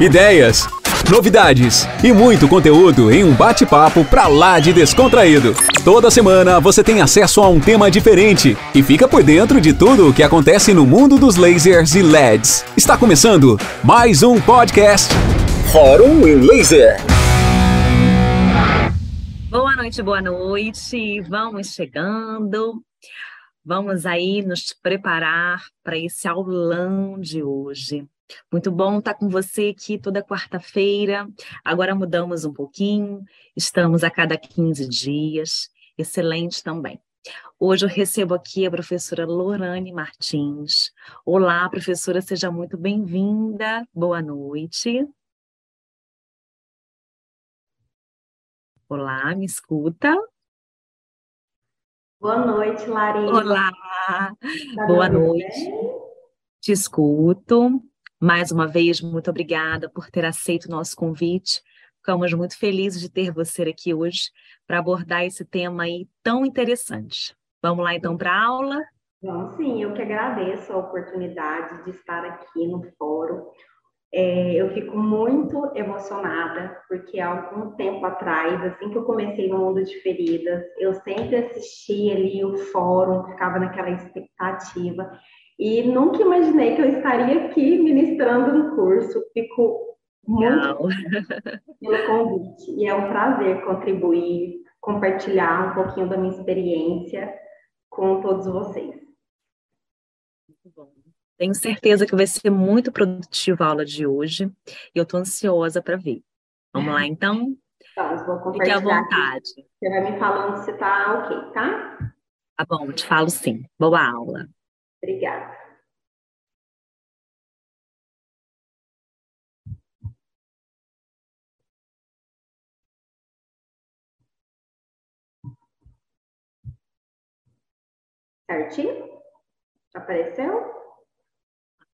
ideias, novidades e muito conteúdo em um bate-papo pra lá de descontraído. Toda semana você tem acesso a um tema diferente e fica por dentro de tudo o que acontece no mundo dos lasers e LEDs. Está começando mais um podcast Fórum em Laser. Boa noite, boa noite. Vamos chegando. Vamos aí nos preparar para esse aulão de hoje. Muito bom estar com você aqui toda quarta-feira. Agora mudamos um pouquinho, estamos a cada 15 dias. Excelente também. Hoje eu recebo aqui a professora Lorane Martins. Olá, professora, seja muito bem-vinda. Boa noite. Olá, me escuta? Boa noite, Larissa. Olá, tá boa noite. Bem? Te escuto. Mais uma vez, muito obrigada por ter aceito o nosso convite. Ficamos muito felizes de ter você aqui hoje para abordar esse tema aí tão interessante. Vamos lá então para a aula? Vamos sim, eu que agradeço a oportunidade de estar aqui no fórum. É, eu fico muito emocionada, porque há algum tempo atrás, assim que eu comecei no mundo de feridas, eu sempre assistia ali o fórum, ficava naquela expectativa. E nunca imaginei que eu estaria aqui ministrando no curso. Fico muito pelo convite. E é um prazer contribuir, compartilhar um pouquinho da minha experiência com todos vocês. Muito bom. Tenho certeza que vai ser muito produtiva a aula de hoje. E eu estou ansiosa para ver. Vamos lá, então? Vamos, vou compartilhar. Fique à vontade. Aqui. Você vai me falando se está ok, tá? Tá bom, te falo sim. Boa aula. Obrigada. Certinho? Apareceu?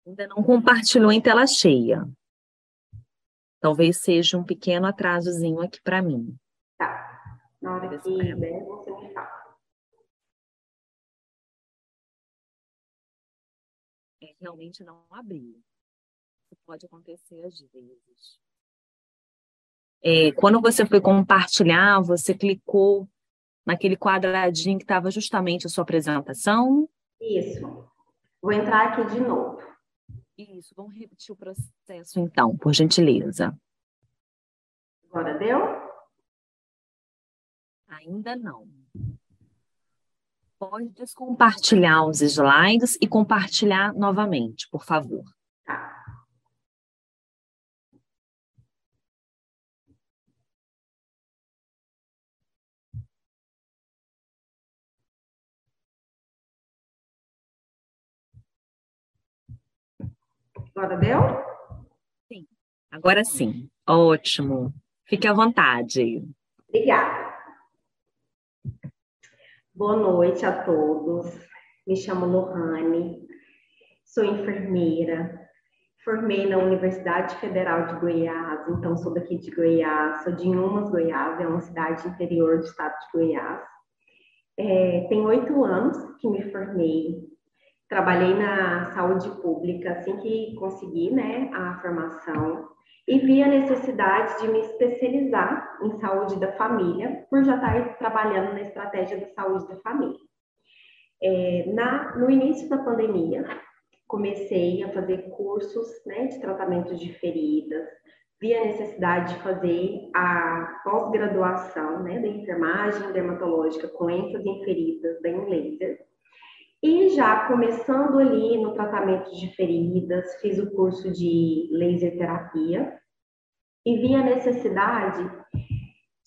Ainda não compartilhou em tela cheia. Talvez seja um pequeno atrasozinho aqui para mim. Tá. Na hora que der, você me fala. Realmente não abriu. Isso pode acontecer às vezes. É, quando você foi compartilhar, você clicou naquele quadradinho que estava justamente a sua apresentação? Isso. Vou entrar aqui de novo. Isso, vamos repetir o processo então, por gentileza. Agora deu? Ainda não. Pode descompartilhar os slides e compartilhar novamente, por favor. Tá. Agora deu? Sim. Agora sim. Ótimo. Fique à vontade. Obrigada. Boa noite a todos. Me chamo Lohane, sou enfermeira. Formei na Universidade Federal de Goiás, então sou daqui de Goiás, sou de Inhumas, Goiás, é uma cidade interior do estado de Goiás. É, tem oito anos que me formei trabalhei na saúde pública assim que consegui né, a formação e vi a necessidade de me especializar em saúde da família, por já estar trabalhando na estratégia da saúde da família. É, na, no início da pandemia, comecei a fazer cursos né, de tratamento de feridas, vi a necessidade de fazer a pós-graduação né, da enfermagem dermatológica com ênfase em feridas, da laser, e já começando ali no tratamento de feridas, fiz o curso de laser terapia e vi a necessidade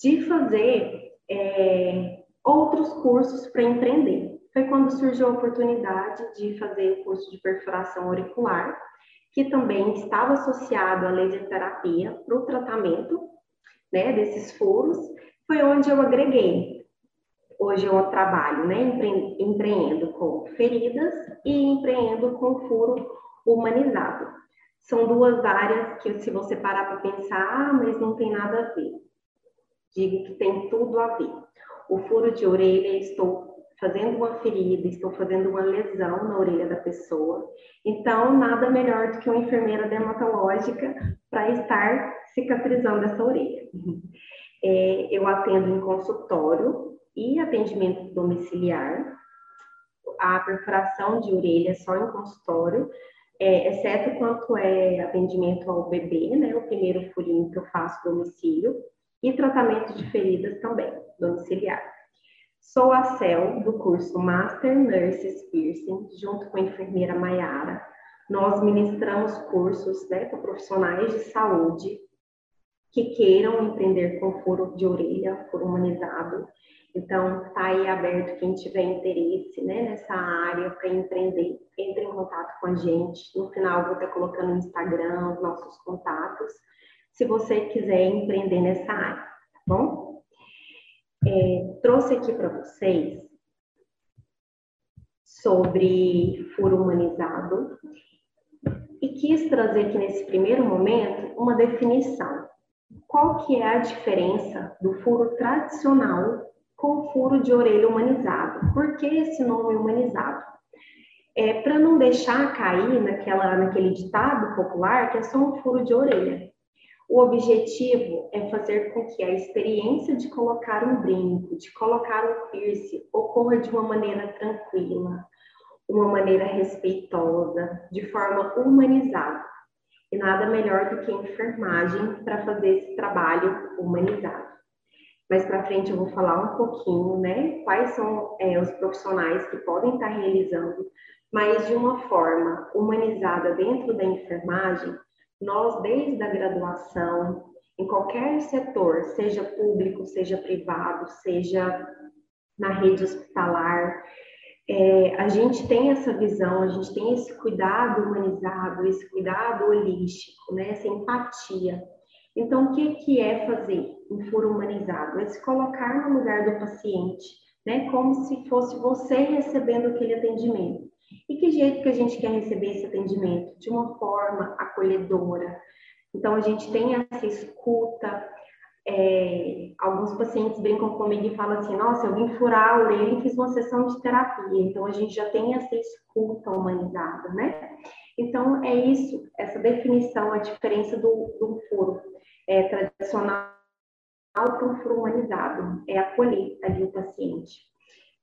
de fazer é, outros cursos para empreender. Foi quando surgiu a oportunidade de fazer o curso de perfuração auricular, que também estava associado à laser terapia para o tratamento né, desses furos. Foi onde eu agreguei Hoje eu trabalho, né, empre, empreendo com feridas e empreendo com furo humanizado. São duas áreas que, se você parar para pensar, ah, mas não tem nada a ver. Digo que tem tudo a ver. O furo de orelha, estou fazendo uma ferida, estou fazendo uma lesão na orelha da pessoa. Então, nada melhor do que uma enfermeira dermatológica para estar cicatrizando essa orelha. É, eu atendo em consultório e atendimento domiciliar. A perfuração de orelha só em consultório, é, exceto quanto é atendimento ao bebê, né, o primeiro furinho que eu faço domicílio, e tratamento de feridas também, domiciliar. Sou a CEL do curso Master Nurses Piercing, junto com a enfermeira Maiara. Nós ministramos cursos né, para profissionais de saúde que queiram empreender com furo de orelha, furo humanizado. Então, está aí aberto quem tiver interesse né, nessa área para empreender, entre em contato com a gente. No final, vou estar colocando no Instagram os nossos contatos, se você quiser empreender nessa área, tá bom? é, trouxe aqui para vocês sobre furo humanizado e quis trazer aqui nesse primeiro momento uma definição. Qual que é a diferença do furo tradicional com furo de orelha humanizado? Por que esse nome humanizado? É para não deixar cair naquela, naquele ditado popular que é só um furo de orelha. O objetivo é fazer com que a experiência de colocar um brinco, de colocar um piercing, ocorra de uma maneira tranquila, uma maneira respeitosa, de forma humanizada. E nada melhor do que enfermagem para fazer esse trabalho humanizado. Mais para frente eu vou falar um pouquinho, né, quais são é, os profissionais que podem estar realizando, mas de uma forma humanizada dentro da enfermagem, nós, desde a graduação, em qualquer setor, seja público, seja privado, seja na rede hospitalar, é, a gente tem essa visão, a gente tem esse cuidado humanizado, esse cuidado holístico, né, essa empatia. Então, o que, que é fazer um furo humanizado? É se colocar no lugar do paciente, né, como se fosse você recebendo aquele atendimento. E que jeito que a gente quer receber esse atendimento? De uma forma acolhedora. Então, a gente tem essa escuta. É, alguns pacientes brincam comigo e falam assim: Nossa, eu vim furar a orelha e fiz uma sessão de terapia. Então, a gente já tem essa escuta humanizada, né? Então, é isso, essa definição, a diferença do, do furo é, tradicional para um furo humanizado, é acolher ali o paciente.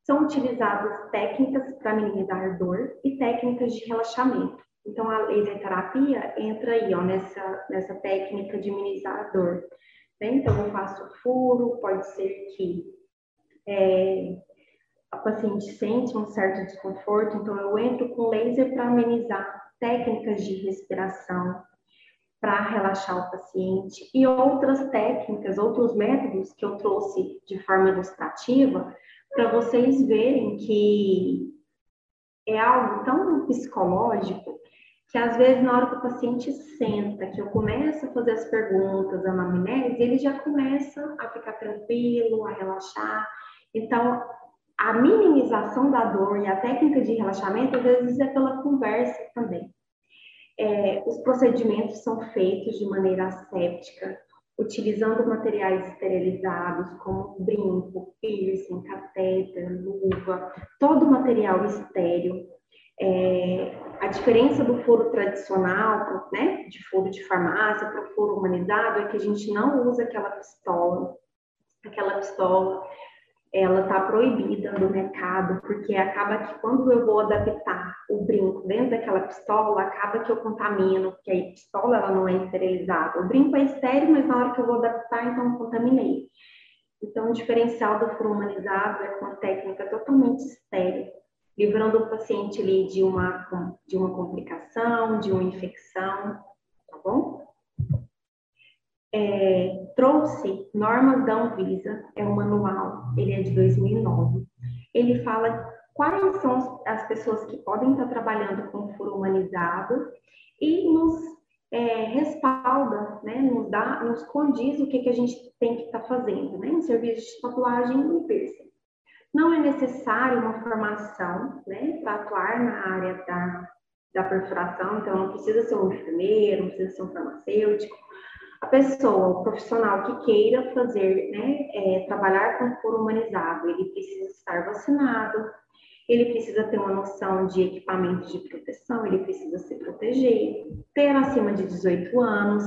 São utilizadas técnicas para minimizar dor e técnicas de relaxamento. Então, a laser terapia entra aí, ó, nessa, nessa técnica de minimizar a dor. Né? Então, eu faço furo, pode ser que é, a paciente sente um certo desconforto, então eu entro com laser para amenizar técnicas de respiração, para relaxar o paciente e outras técnicas, outros métodos que eu trouxe de forma ilustrativa para vocês verem que é algo tão psicológico que às vezes na hora que o paciente senta, que eu começo a fazer as perguntas, a anamnese, ele já começa a ficar tranquilo, a relaxar. Então, a minimização da dor e a técnica de relaxamento, às vezes, é pela conversa também. É, os procedimentos são feitos de maneira asséptica, utilizando materiais esterilizados como brinco, piercing, catéter, luva, todo material estéreo. É, a diferença do furo tradicional, né, de furo de farmácia para o furo humanizado é que a gente não usa aquela pistola, aquela pistola ela está proibida no mercado, porque acaba que quando eu vou adaptar o brinco dentro daquela pistola, acaba que eu contamino, porque a pistola ela não é esterilizada. O brinco é estéril, mas na hora que eu vou adaptar, então eu contaminei. Então, o diferencial do furo humanizado é uma técnica totalmente estéril, livrando o paciente ali de uma, de uma complicação, de uma infecção, tá bom? É, trouxe normas da Anvisa, é um manual, ele é de 2009. Ele fala quais são as pessoas que podem estar trabalhando com furo humanizado e nos é, respalda, né, nos dá, nos condiz o que, que a gente tem que estar fazendo, né, em serviço de tatuagem e piercing. Não é necessário uma formação, né, para atuar na área da, da perfuração, então não precisa ser um enfermeiro, não precisa ser um farmacêutico, A pessoa, o profissional que queira fazer, né, é, trabalhar com foro humanizado, ele precisa estar vacinado, ele precisa ter uma noção de equipamentos de proteção, ele precisa se proteger, ter acima de 18 anos,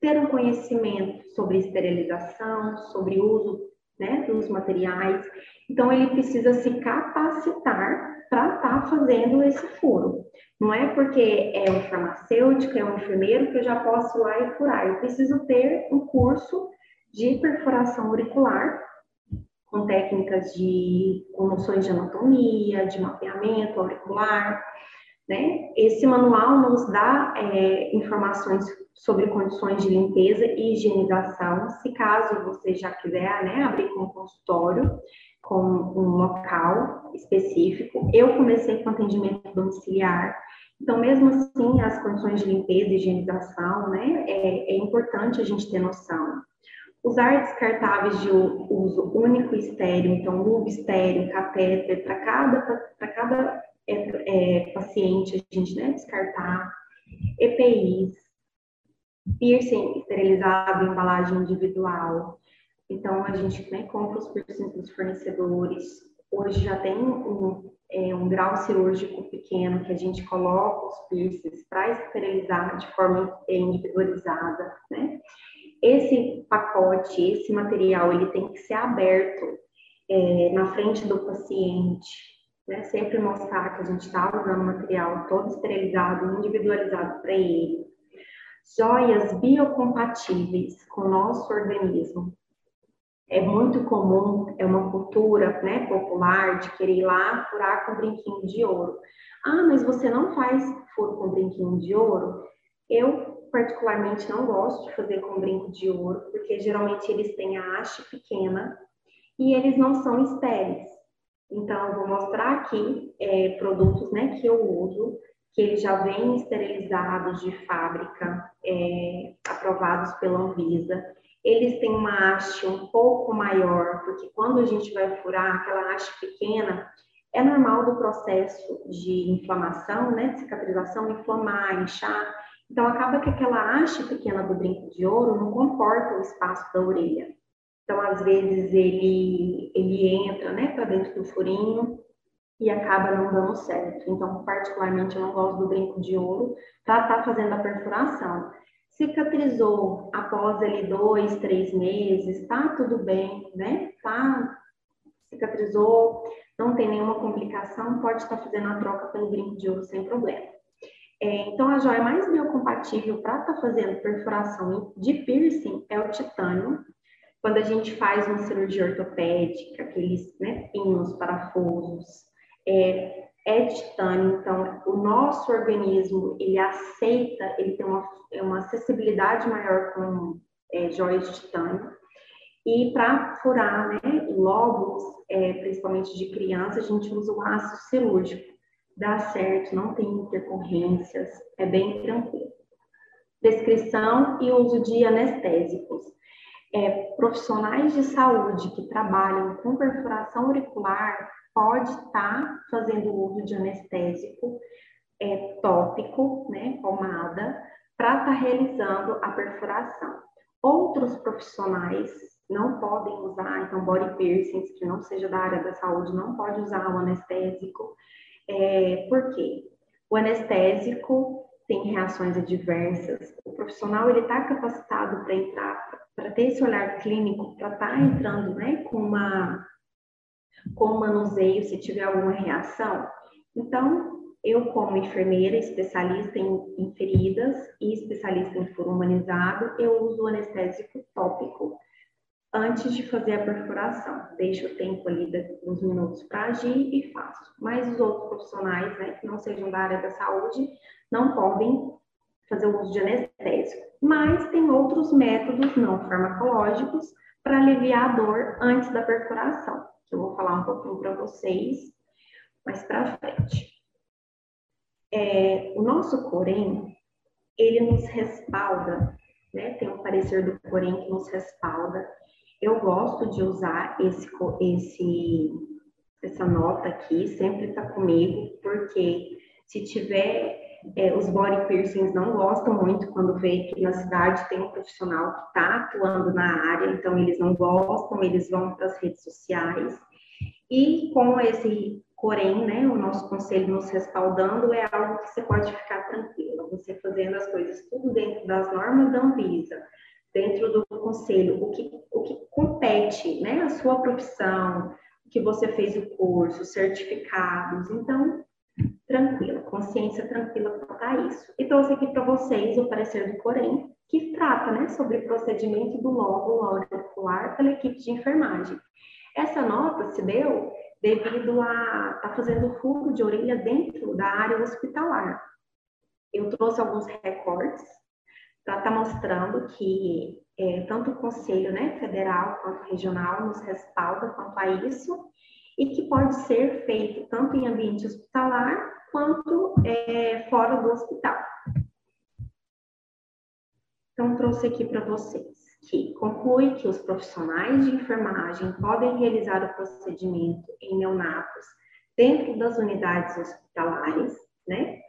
ter um conhecimento sobre esterilização, sobre uso né, dos materiais. Então, ele precisa se capacitar para estar tá fazendo esse furo. Não é porque é um farmacêutico, é um enfermeiro que eu já posso ir lá e furar. Eu preciso ter um curso de perfuração auricular com técnicas de com noções de anatomia, de mapeamento auricular, né? Esse manual nos dá é, informações sobre condições de limpeza e higienização, se caso você já quiser né, abrir com um consultório, com um local específico. Eu comecei com atendimento domiciliar, então, mesmo assim, as condições de limpeza e higienização, né, é, é importante a gente ter noção. Usar descartáveis de uso único estéreo, então, luva estéreo, catéter, para cada, cada é, é, paciente a gente né, descartar. EPIs, piercing esterilizado, embalagem individual. Então, a gente né, compra os piercings dos fornecedores. Hoje já tem um, é, um grau cirúrgico pequeno que a gente coloca os piercings para esterilizar de forma individualizada, né? Esse pacote, esse material, ele tem que ser aberto é, na frente do paciente, né? Sempre mostrar que a gente está usando material todo esterilizado, individualizado para ele. Joias biocompatíveis com o nosso organismo é muito comum, é uma cultura né, popular de querer ir lá furar com brinquinho de ouro. Ah, mas você não faz furo com brinquinho de ouro? Eu, particularmente, não gosto de fazer com brinco de ouro, porque geralmente eles têm a haste pequena e eles não são estéreis. Então, eu vou mostrar aqui é, produtos né, que eu uso, que eles já vêm esterilizados de fábrica, é, aprovados pela Anvisa eles têm uma haste um pouco maior, porque quando a gente vai furar aquela haste pequena, é normal do processo de inflamação, né, de cicatrização, inflamar, inchar. Então, acaba que aquela haste pequena do brinco de ouro não comporta o espaço da orelha. Então, às vezes, ele, ele entra né, para dentro do furinho e acaba não dando certo. Então, particularmente, eu não gosto do brinco de ouro para estar tá fazendo a perfuração cicatrizou após ali dois, três meses, tá tudo bem, né? Tá, cicatrizou, não tem nenhuma complicação, pode estar fazendo a troca pelo brinco de ouro sem problema. É, então, a joia mais biocompatível para estar tá fazendo perfuração de piercing é o titânio. Quando a gente faz uma cirurgia ortopédica, aqueles né, pinos, parafusos, é, é titânio, então o nosso organismo ele aceita, ele tem uma, é uma acessibilidade maior com é, joias de titânio. E para furar né, lóbulos, é, principalmente de criança, a gente usa o ácido cirúrgico. Dá certo, não tem intercorrências, é bem tranquilo. Prescrição e uso de anestésicos. É, profissionais de saúde que trabalham com perfuração auricular pode estar tá fazendo uso de anestésico é, tópico, né, pomada, para estar tá realizando a perfuração. Outros profissionais não podem usar, então, body piercings, que não seja da área da saúde, não pode usar o anestésico. É, por quê? O anestésico tem reações adversas. O profissional ele está capacitado para entrar, para ter esse olhar clínico, para estar tá entrando, né, com uma com o manuseio se tiver alguma reação. Então, eu, como enfermeira, especialista em, em feridas e especialista em furo humanizado, eu uso o anestésico tópico antes de fazer a perfuração. Deixo o tempo ali uns minutos para agir e faço. Mas os outros profissionais, né, que não sejam da área da saúde, não podem fazer o uso de anestésico. Mas tem outros métodos não farmacológicos para aliviar a dor antes da perfuração que eu vou falar um pouquinho para vocês mais para frente. É, o nosso Corém, ele nos respalda, né? Tem um parecer do Corém que nos respalda. Eu gosto de usar esse, esse, essa nota aqui, sempre está comigo, porque se tiver É, os body piercings não gostam muito quando vê que na cidade tem um profissional que está atuando na área, então eles não gostam, eles vão para as redes sociais. E com esse porém, né, o nosso conselho nos respaldando é algo que você pode ficar tranquila, você fazendo as coisas tudo dentro das normas da Anvisa, dentro do conselho, o que, o que compete, né, a sua profissão, o que você fez o curso, certificados, então tranquila, consciência tranquila quanto a isso. E trouxe aqui para vocês o parecer do Corém, que trata né, sobre o procedimento do lóbulo auricular pela equipe de enfermagem. Essa nota se deu devido a estar tá fazendo furo de orelha dentro da área hospitalar. Eu trouxe alguns recortes para estar tá mostrando que é, tanto o Conselho né, Federal quanto regional nos respalda quanto a isso e que pode ser feito tanto em ambiente hospitalar quanto é, fora do hospital. Então, trouxe aqui para vocês que conclui que os profissionais de enfermagem podem realizar o procedimento em neonatos dentro das unidades hospitalares, né?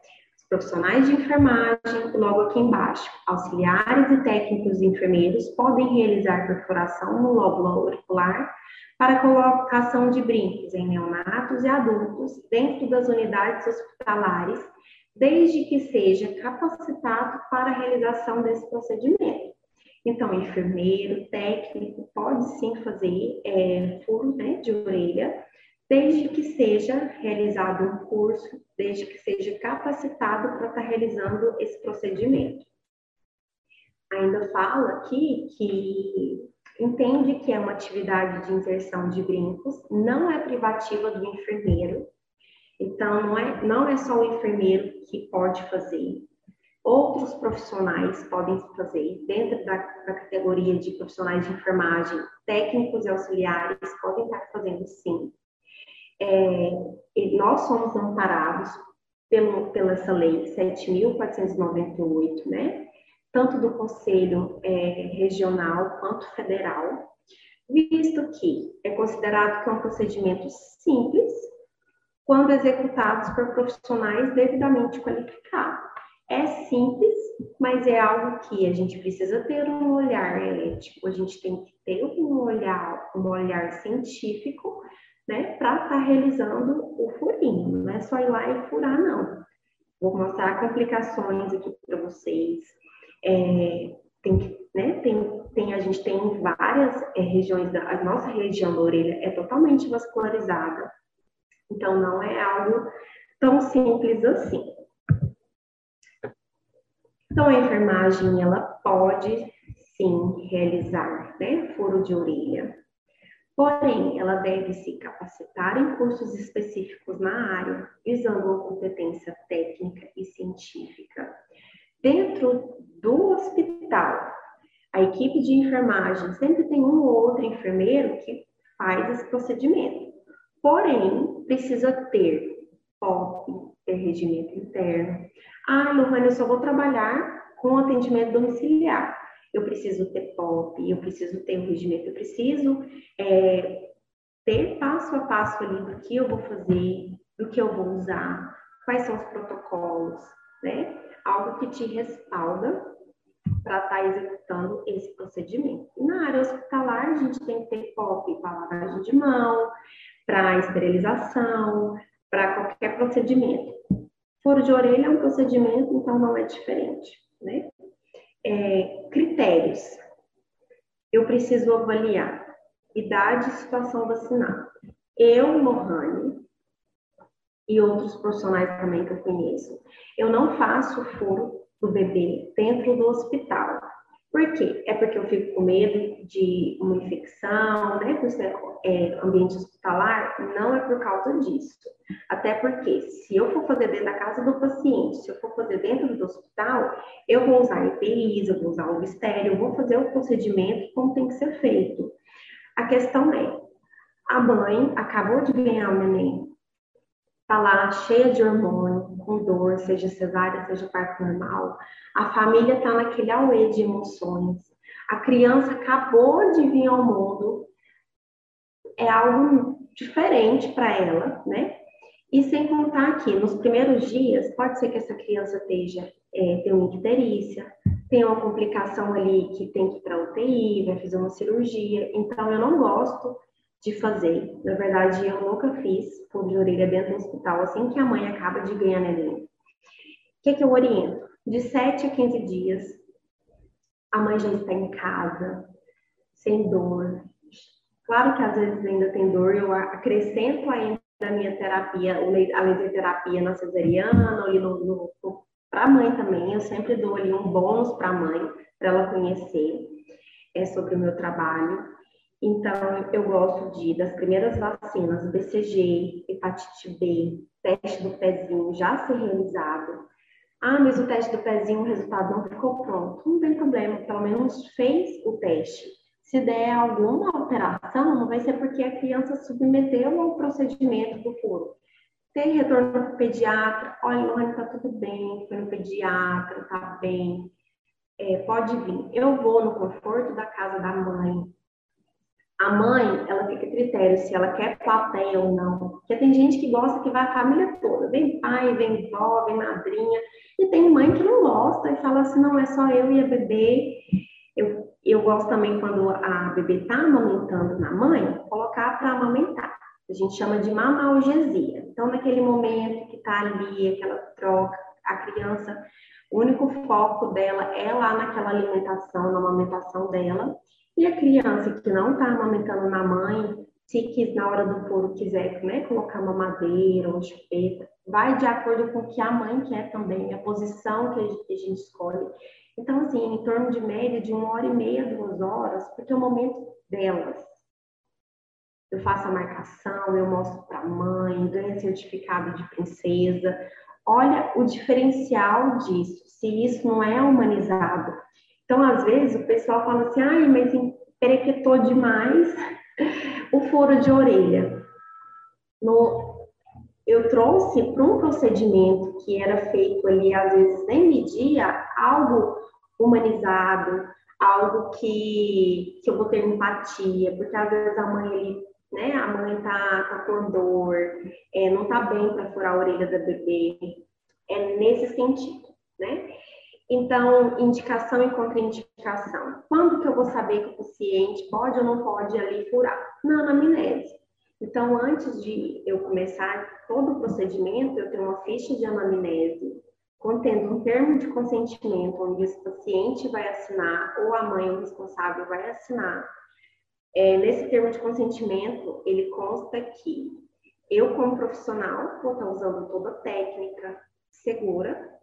Profissionais de enfermagem, logo aqui embaixo, auxiliares e técnicos enfermeiros podem realizar perfuração no lóbulo auricular para colocação de brincos em neonatos e adultos dentro das unidades hospitalares, desde que seja capacitado para a realização desse procedimento. Então, enfermeiro, técnico, pode sim fazer é, furo né, de orelha, desde que seja realizado um curso, desde que seja capacitado para estar realizando esse procedimento. Ainda fala aqui que entende que é uma atividade de inserção de brincos, não é privativa do enfermeiro, então não é, não é só o enfermeiro que pode fazer, outros profissionais podem fazer, dentro da, da categoria de profissionais de enfermagem, técnicos e auxiliares podem estar fazendo sim. É, nós somos amparados pelo, pela essa lei 7.498, né? tanto do Conselho é, Regional quanto federal, visto que é considerado que é um procedimento simples quando executados por profissionais devidamente qualificados. É simples, mas é algo que a gente precisa ter um olhar ético, a gente tem que ter um olhar, um olhar científico, né, para estar tá realizando o furinho. Não é só ir lá e furar, não. Vou mostrar complicações aqui para vocês, é, tem, né, tem, tem, a gente tem várias é, regiões, da, a nossa região da orelha é totalmente vascularizada, então não é algo tão simples assim. Então a enfermagem, ela pode sim realizar né, furo de orelha, porém ela deve se capacitar em cursos específicos na área, visando a competência técnica e científica Dentro do hospital, a equipe de enfermagem sempre tem um ou outro enfermeiro que faz esse procedimento. Porém, precisa ter POP, ter regimento interno. Ah, Lohane, eu só vou trabalhar com atendimento domiciliar. Eu preciso ter POP, eu preciso ter um regimento, eu preciso é, ter passo a passo ali do que eu vou fazer, do que eu vou usar, quais são os protocolos, né? algo que te respalda para estar tá executando esse procedimento. Na área hospitalar, a gente tem que ter POP para lavagem de mão, para esterilização, para qualquer procedimento. Furo de orelha é um procedimento, então não é diferente, né? É, critérios. Eu preciso avaliar idade e situação vacinal. Eu, Lohane, e outros profissionais também que eu conheço. Eu não faço furo do bebê dentro do hospital. Por quê? É porque eu fico com medo de uma infecção, né? Por ser é, ambiente hospitalar, não é por causa disso. Até porque, se eu for fazer dentro da casa do paciente, se eu for fazer dentro do hospital, eu vou usar EPIs, eu vou usar o mistério, eu vou fazer o procedimento como tem que ser feito. A questão é, a mãe acabou de ganhar o neném, está lá cheia de hormônio, com dor, seja cesárea, seja parto normal. A família está naquele auê de emoções. A criança acabou de vir ao mundo. É algo diferente para ela, né? E sem contar que nos primeiros dias, pode ser que essa criança esteja, é, tenha icterícia, tenha uma complicação ali que tem que ir para UTI, vai fazer uma cirurgia. Então, eu não gosto de fazer. Na verdade, eu nunca fiz fundo de orelha dentro do hospital, assim que a mãe acaba de ganhar neném. O que, que eu oriento? De 7 a 15 dias, a mãe já está em casa, sem dor. Claro que às vezes ainda tem dor, eu acrescento ainda a minha terapia, além da terapia na cesariana, ali no, no para a mãe também, eu sempre dou ali um bônus para a mãe, para ela conhecer é, sobre o meu trabalho. Então, eu gosto de, das primeiras vacinas, BCG, hepatite B, teste do pezinho já ser realizado. Ah, mas o teste do pezinho, o resultado não ficou pronto. Não tem problema, pelo menos fez o teste. Se der alguma alteração, não vai ser porque a criança submeteu ao procedimento do furo. Tem retorno para o pediatra, olha, Lohane, está tudo bem, foi no pediatra, está bem, é, pode vir. Eu vou no conforto da casa da mãe, a mãe, ela fica a critério se ela quer plateia ou não. Porque tem gente que gosta que vai a família toda. Vem pai, vem vó, vem madrinha. E tem mãe que não gosta e fala assim, não, é só eu e a bebê. Eu, eu gosto também quando a bebê está amamentando na mãe, colocar para amamentar. A gente chama de mamalgesia. Então, naquele momento que está ali, aquela troca, a criança, o único foco dela é lá naquela alimentação, na amamentação dela. E a criança que não está amamentando na mãe, se quis, na hora do foro quiser né, colocar uma madeira ou chupeta, vai de acordo com o que a mãe quer também, a posição que a gente, que a gente escolhe. Então, assim, em torno de média de uma hora e meia, duas horas, porque é o momento delas. Eu faço a marcação, eu mostro para a mãe, ganho certificado de princesa. Olha o diferencial disso, se isso não é humanizado. Então, às vezes, o pessoal fala assim, ai, mas emperequetou demais o furo de orelha. No, eu trouxe para um procedimento que era feito ali, às vezes nem media, algo humanizado, algo que, que eu vou ter empatia, porque às vezes a mãe ali, né, a mãe tá, tá com dor, é, não tá bem para furar a orelha da bebê, é nesse sentido, né? Então, indicação e contraindicação. Quando que eu vou saber que o paciente pode ou não pode ali furar? Na anamnese. Então, antes de eu começar todo o procedimento, eu tenho uma ficha de anamnese contendo um termo de consentimento, onde esse paciente vai assinar, ou a mãe, o responsável, vai assinar. É, nesse termo de consentimento, ele consta que eu, como profissional, vou estar usando toda a técnica segura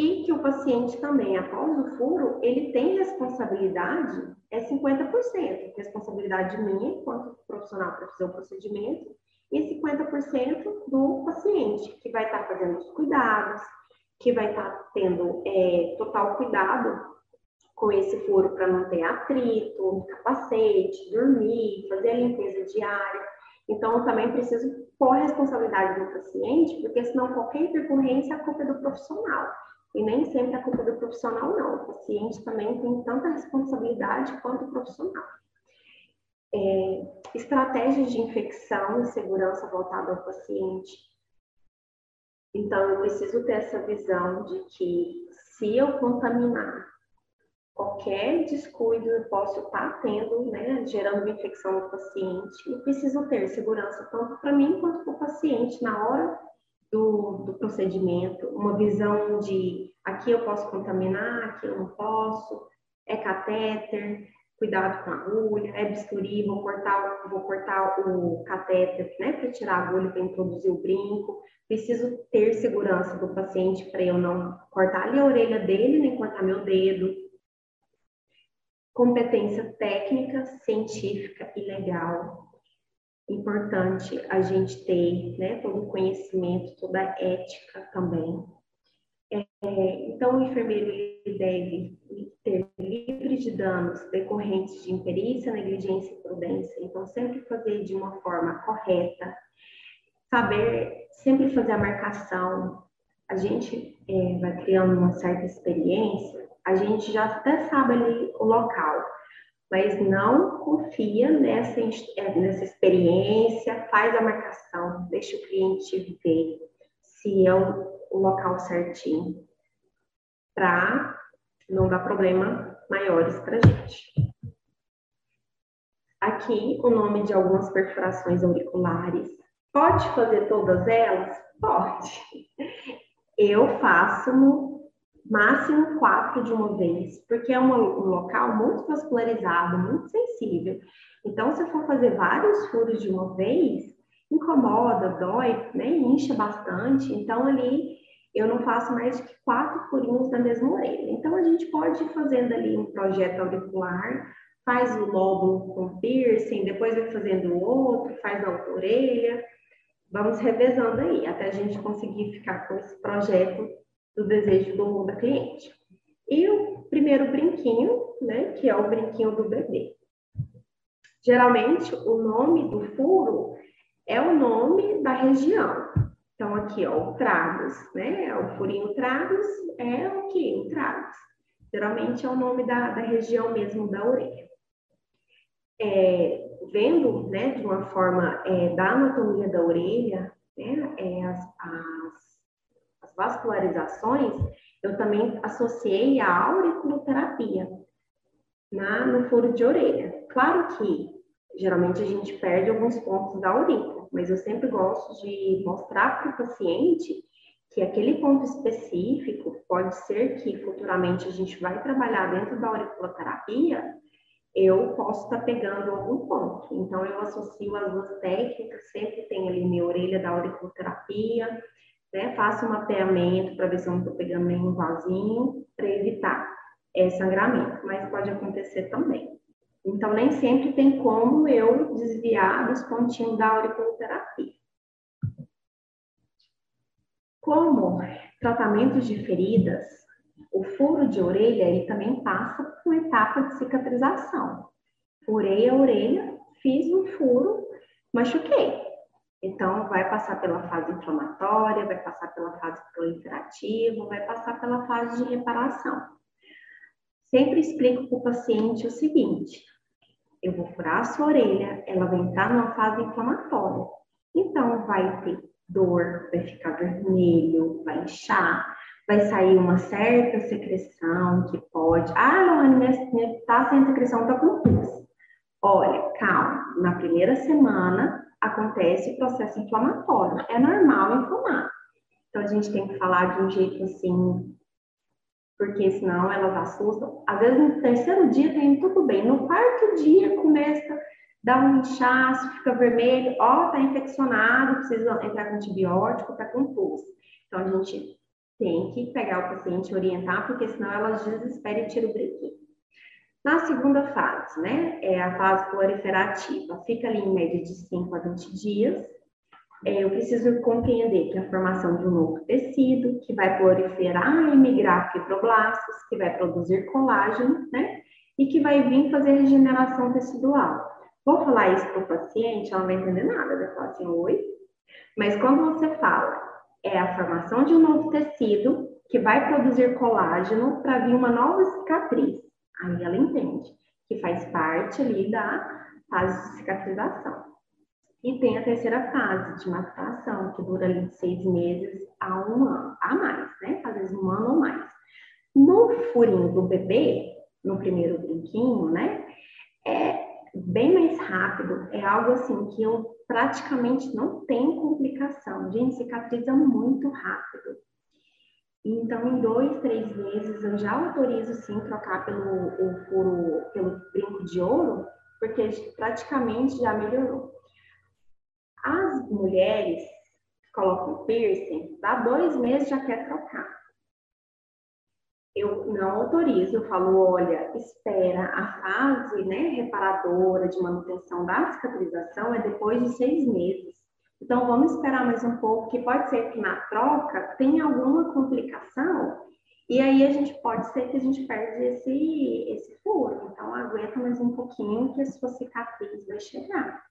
e que o paciente também, após o furo, ele tem responsabilidade, é 50%, responsabilidade minha, enquanto profissional para fazer o procedimento, e 50% do paciente, que vai estar fazendo os cuidados, que vai estar tendo é, total cuidado com esse furo para não ter atrito, capacete, dormir, fazer a limpeza diária. Então, eu também preciso pôr a responsabilidade do paciente, porque senão qualquer intercorrência é a culpa é do profissional. E nem sempre a culpa é do profissional, não. O paciente também tem tanta responsabilidade quanto o profissional. É, estratégias de infecção e segurança voltada ao paciente. Então, eu preciso ter essa visão de que se eu contaminar qualquer descuido eu posso estar tendo, né, gerando infecção no paciente, eu preciso ter segurança tanto para mim quanto para o paciente na hora do, do procedimento, uma visão de aqui eu posso contaminar, aqui eu não posso, é catéter, cuidado com a agulha, é bisturi, vou cortar, vou cortar o catéter, né, para tirar a agulha para introduzir o brinco. Preciso ter segurança do paciente para eu não cortar ali a orelha dele, nem cortar meu dedo. Competência técnica, científica e legal importante a gente ter né, todo o conhecimento, toda a ética também. É, então, o enfermeiro deve ter livre de danos decorrentes de imperícia, negligência e prudência. Então, sempre fazer de uma forma correta, saber sempre fazer a marcação. A gente é, vai criando uma certa experiência, a gente já até sabe ali o local mas não confia nessa, é, nessa experiência, faz a marcação, deixa o cliente ver se é o, o local certinho, para não dar problema maiores para gente. Aqui o nome de algumas perfurações auriculares. Pode fazer todas elas? Pode. Eu faço no máximo quatro de uma vez, porque é um, um local muito vascularizado, muito sensível. Então, se eu for fazer vários furos de uma vez, incomoda, dói, né? Incha bastante. Então, ali eu não faço mais que quatro furinhos na mesma orelha. Então, a gente pode ir fazendo ali um projeto auricular, faz o lóbulo com piercing, depois vai fazendo outro, faz na outra orelha. Vamos revezando aí, até a gente conseguir ficar com esse projeto do desejo do da cliente. E o primeiro brinquinho, né, que é o brinquinho do bebê. Geralmente, o nome do furo é o nome da região. Então, aqui, ó, o tragos, né? É o furinho tragos é o que? O tragos. Geralmente é o nome da, da região mesmo da orelha. É, vendo, né, de uma forma é, da anatomia da orelha, né, é, as, as, as vascularizações, eu também associei a auriculoterapia na, no furo de orelha. Claro que geralmente a gente perde alguns pontos da aurícula, mas eu sempre gosto de mostrar para o paciente que aquele ponto específico pode ser que futuramente a gente vai trabalhar dentro da auriculoterapia, eu posso estar tá pegando algum ponto. Então, eu associo as duas técnicas, sempre tem ali minha orelha da auriculoterapia, né? Faço um mapeamento para ver se eu não estou pegando nenhum vasinho, para evitar é, sangramento, mas pode acontecer também. Então, nem sempre tem como eu desviar dos pontinhos da auriculoterapia. Como tratamentos de feridas, o furo de orelha ele também passa por etapa de cicatrização. Furei a orelha, fiz um furo, machuquei. Então, vai passar pela fase inflamatória, vai passar pela fase proliferativa, vai passar pela fase de reparação. Sempre explico para o paciente o seguinte: eu vou furar a sua orelha, ela vai entrar numa fase inflamatória. Então, vai ter dor, vai ficar vermelho, vai inchar, vai sair uma certa secreção que pode. Ah, Lohane, tá sem secreção, tá com pus. Olha, calma, na primeira semana acontece o processo inflamatório. É normal inflamar. Então, a gente tem que falar de um jeito assim porque senão elas assustam. Às vezes no terceiro dia tem tudo bem, no quarto dia começa a dar um inchaço, fica vermelho, ó, tá infeccionado, precisa entrar com antibiótico, tá com pus. Então a gente tem que pegar o paciente orientar, porque senão elas desesperam e tiram o brinquedo. Na segunda fase, né, é a fase proliferativa, fica ali em média de 5 a 20 dias, é, eu preciso compreender que a formação de um novo tecido, que vai proliferar e migrar fibroblastos, que vai produzir colágeno, né? E que vai vir fazer regeneração tecidual. Vou falar isso para o paciente, ela não vai entender nada, vai falar assim, oi. Mas quando você fala, é a formação de um novo tecido que vai produzir colágeno para vir uma nova cicatriz. Aí ela entende que faz parte ali da fase de cicatrização. E tem a terceira fase de maturação, que dura ali de seis meses a um ano, a mais, né? Às vezes um ano ou mais. No furinho do bebê, no primeiro brinquinho, né? É bem mais rápido, é algo assim que eu praticamente não tenho complicação. Gente, cicatriza muito rápido. Então, em dois, três meses, eu já autorizo sim trocar pelo o pelo brinco de ouro, porque praticamente já melhorou. As mulheres que colocam piercing, dá dois meses já quer trocar. Eu não autorizo, eu falo, olha, espera, a fase né, reparadora de manutenção da cicatrização é depois de seis meses. Então, vamos esperar mais um pouco, que pode ser que na troca tenha alguma complicação, e aí a gente pode ser que a gente perde esse, esse furo. Então, aguenta mais um pouquinho que a sua cicatriz vai chegar.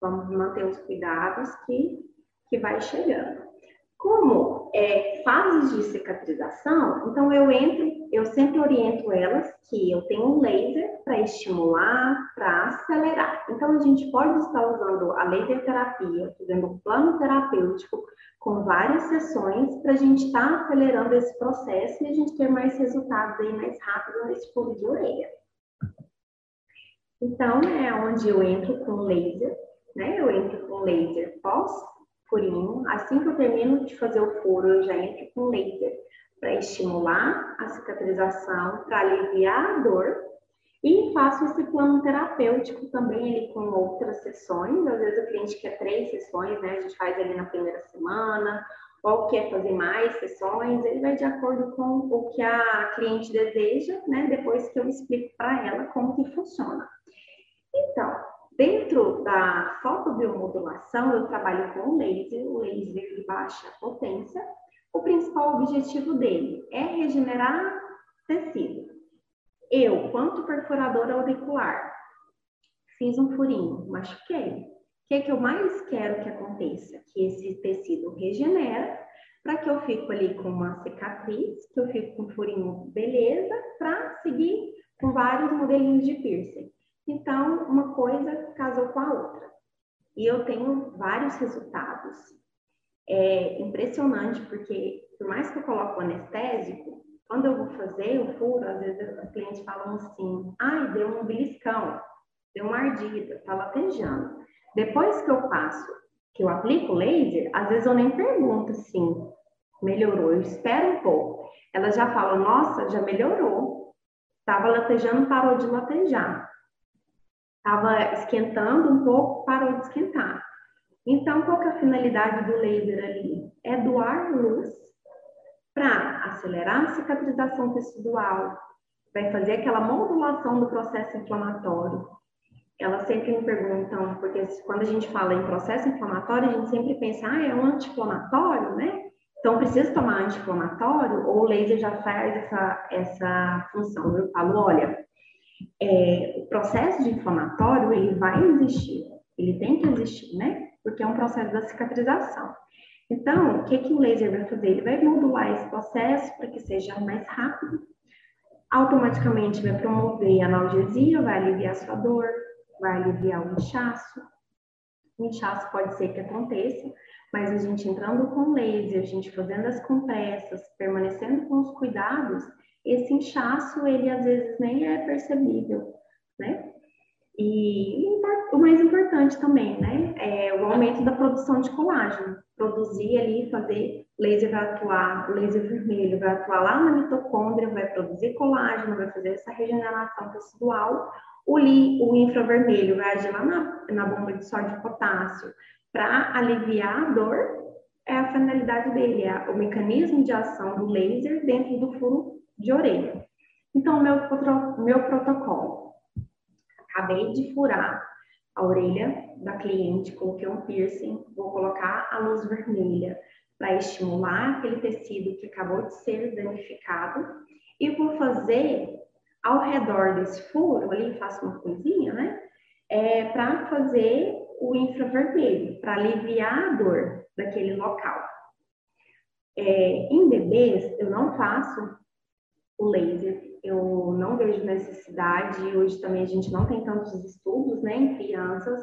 Vamos manter os cuidados que, que vai chegando. Como é, fases de cicatrização, então eu entro, eu sempre oriento elas que eu tenho um laser para estimular, para acelerar. Então a gente pode estar usando a laser terapia, fazendo um plano terapêutico com várias sessões para a gente estar tá acelerando esse processo e a gente ter mais resultados aí mais rápido nesse furo de orelha. Então é onde eu entro com laser, né? Eu entro com laser pós furinho. Assim que eu termino de fazer o furo, eu já entro com laser para estimular a cicatrização, para aliviar a dor e faço esse plano terapêutico também ali com outras sessões. Às vezes o cliente quer três sessões, né? A gente faz ali na primeira semana, ou quer fazer mais sessões, ele vai de acordo com o que a cliente deseja, né? Depois que eu explico para ela como que funciona. Então, Dentro da fotobiomodulação, eu trabalho com laser, o laser de baixa potência. O principal objetivo dele é regenerar tecido. Eu, quanto perfuradora auricular, fiz um furinho, machuquei. O que, é que eu mais quero que aconteça? Que esse tecido regenera, para que eu fique ali com uma cicatriz, que eu fique com um furinho beleza, para seguir com vários modelinhos de piercing. Então, uma coisa casou com a outra. E eu tenho vários resultados. É impressionante, porque por mais que eu coloque o anestésico, quando eu vou fazer o furo, às vezes os clientes falam assim, ai, deu um beliscão, deu uma ardida, tá latejando. Depois que eu passo, que eu aplico o laser, às vezes eu nem pergunto assim, melhorou, eu espero um pouco. Ela já fala, nossa, já melhorou. Estava latejando, parou de latejar estava esquentando um pouco, parou de esquentar. Então, qual é a finalidade do laser ali? É doar luz para acelerar a cicatrização tecidual, vai fazer aquela modulação do processo inflamatório. Elas sempre me perguntam, porque quando a gente fala em processo inflamatório, a gente sempre pensa, ah, é um anti-inflamatório, né? Então, precisa tomar anti-inflamatório ou o laser já faz essa, essa função? Eu falo, olha, é, o processo de inflamatório ele vai existir, ele tem que existir, né? Porque é um processo da cicatrização. Então, o que, que o laser vai fazer? Ele vai modular esse processo para que seja mais rápido, automaticamente vai promover a analgesia, vai aliviar a sua dor, vai aliviar o inchaço. O inchaço pode ser que aconteça, mas a gente entrando com laser, a gente fazendo as compressas, permanecendo com os cuidados, esse inchaço, ele às vezes nem é percebível, né? E o mais importante também, né, é o aumento da produção de colágeno. Produzir ali, fazer laser vai atuar, o laser vermelho vai atuar lá na mitocôndria, vai produzir colágeno, vai fazer essa regeneração tecidual. O, li, o infravermelho vai agir lá na, na bomba de sódio e potássio para aliviar a dor. É a finalidade dele, é o mecanismo de ação do laser dentro do furo de orelha. Então, meu, meu protocolo. Acabei de furar a orelha da cliente, coloquei um piercing, vou colocar a luz vermelha para estimular aquele tecido que acabou de ser danificado e vou fazer ao redor desse furo ali, faço uma coisinha, né? É, para fazer o infravermelho, para aliviar a dor daquele local. É, em bebês, eu não faço o laser. Eu não vejo necessidade, hoje também a gente não tem tantos estudos né, em crianças,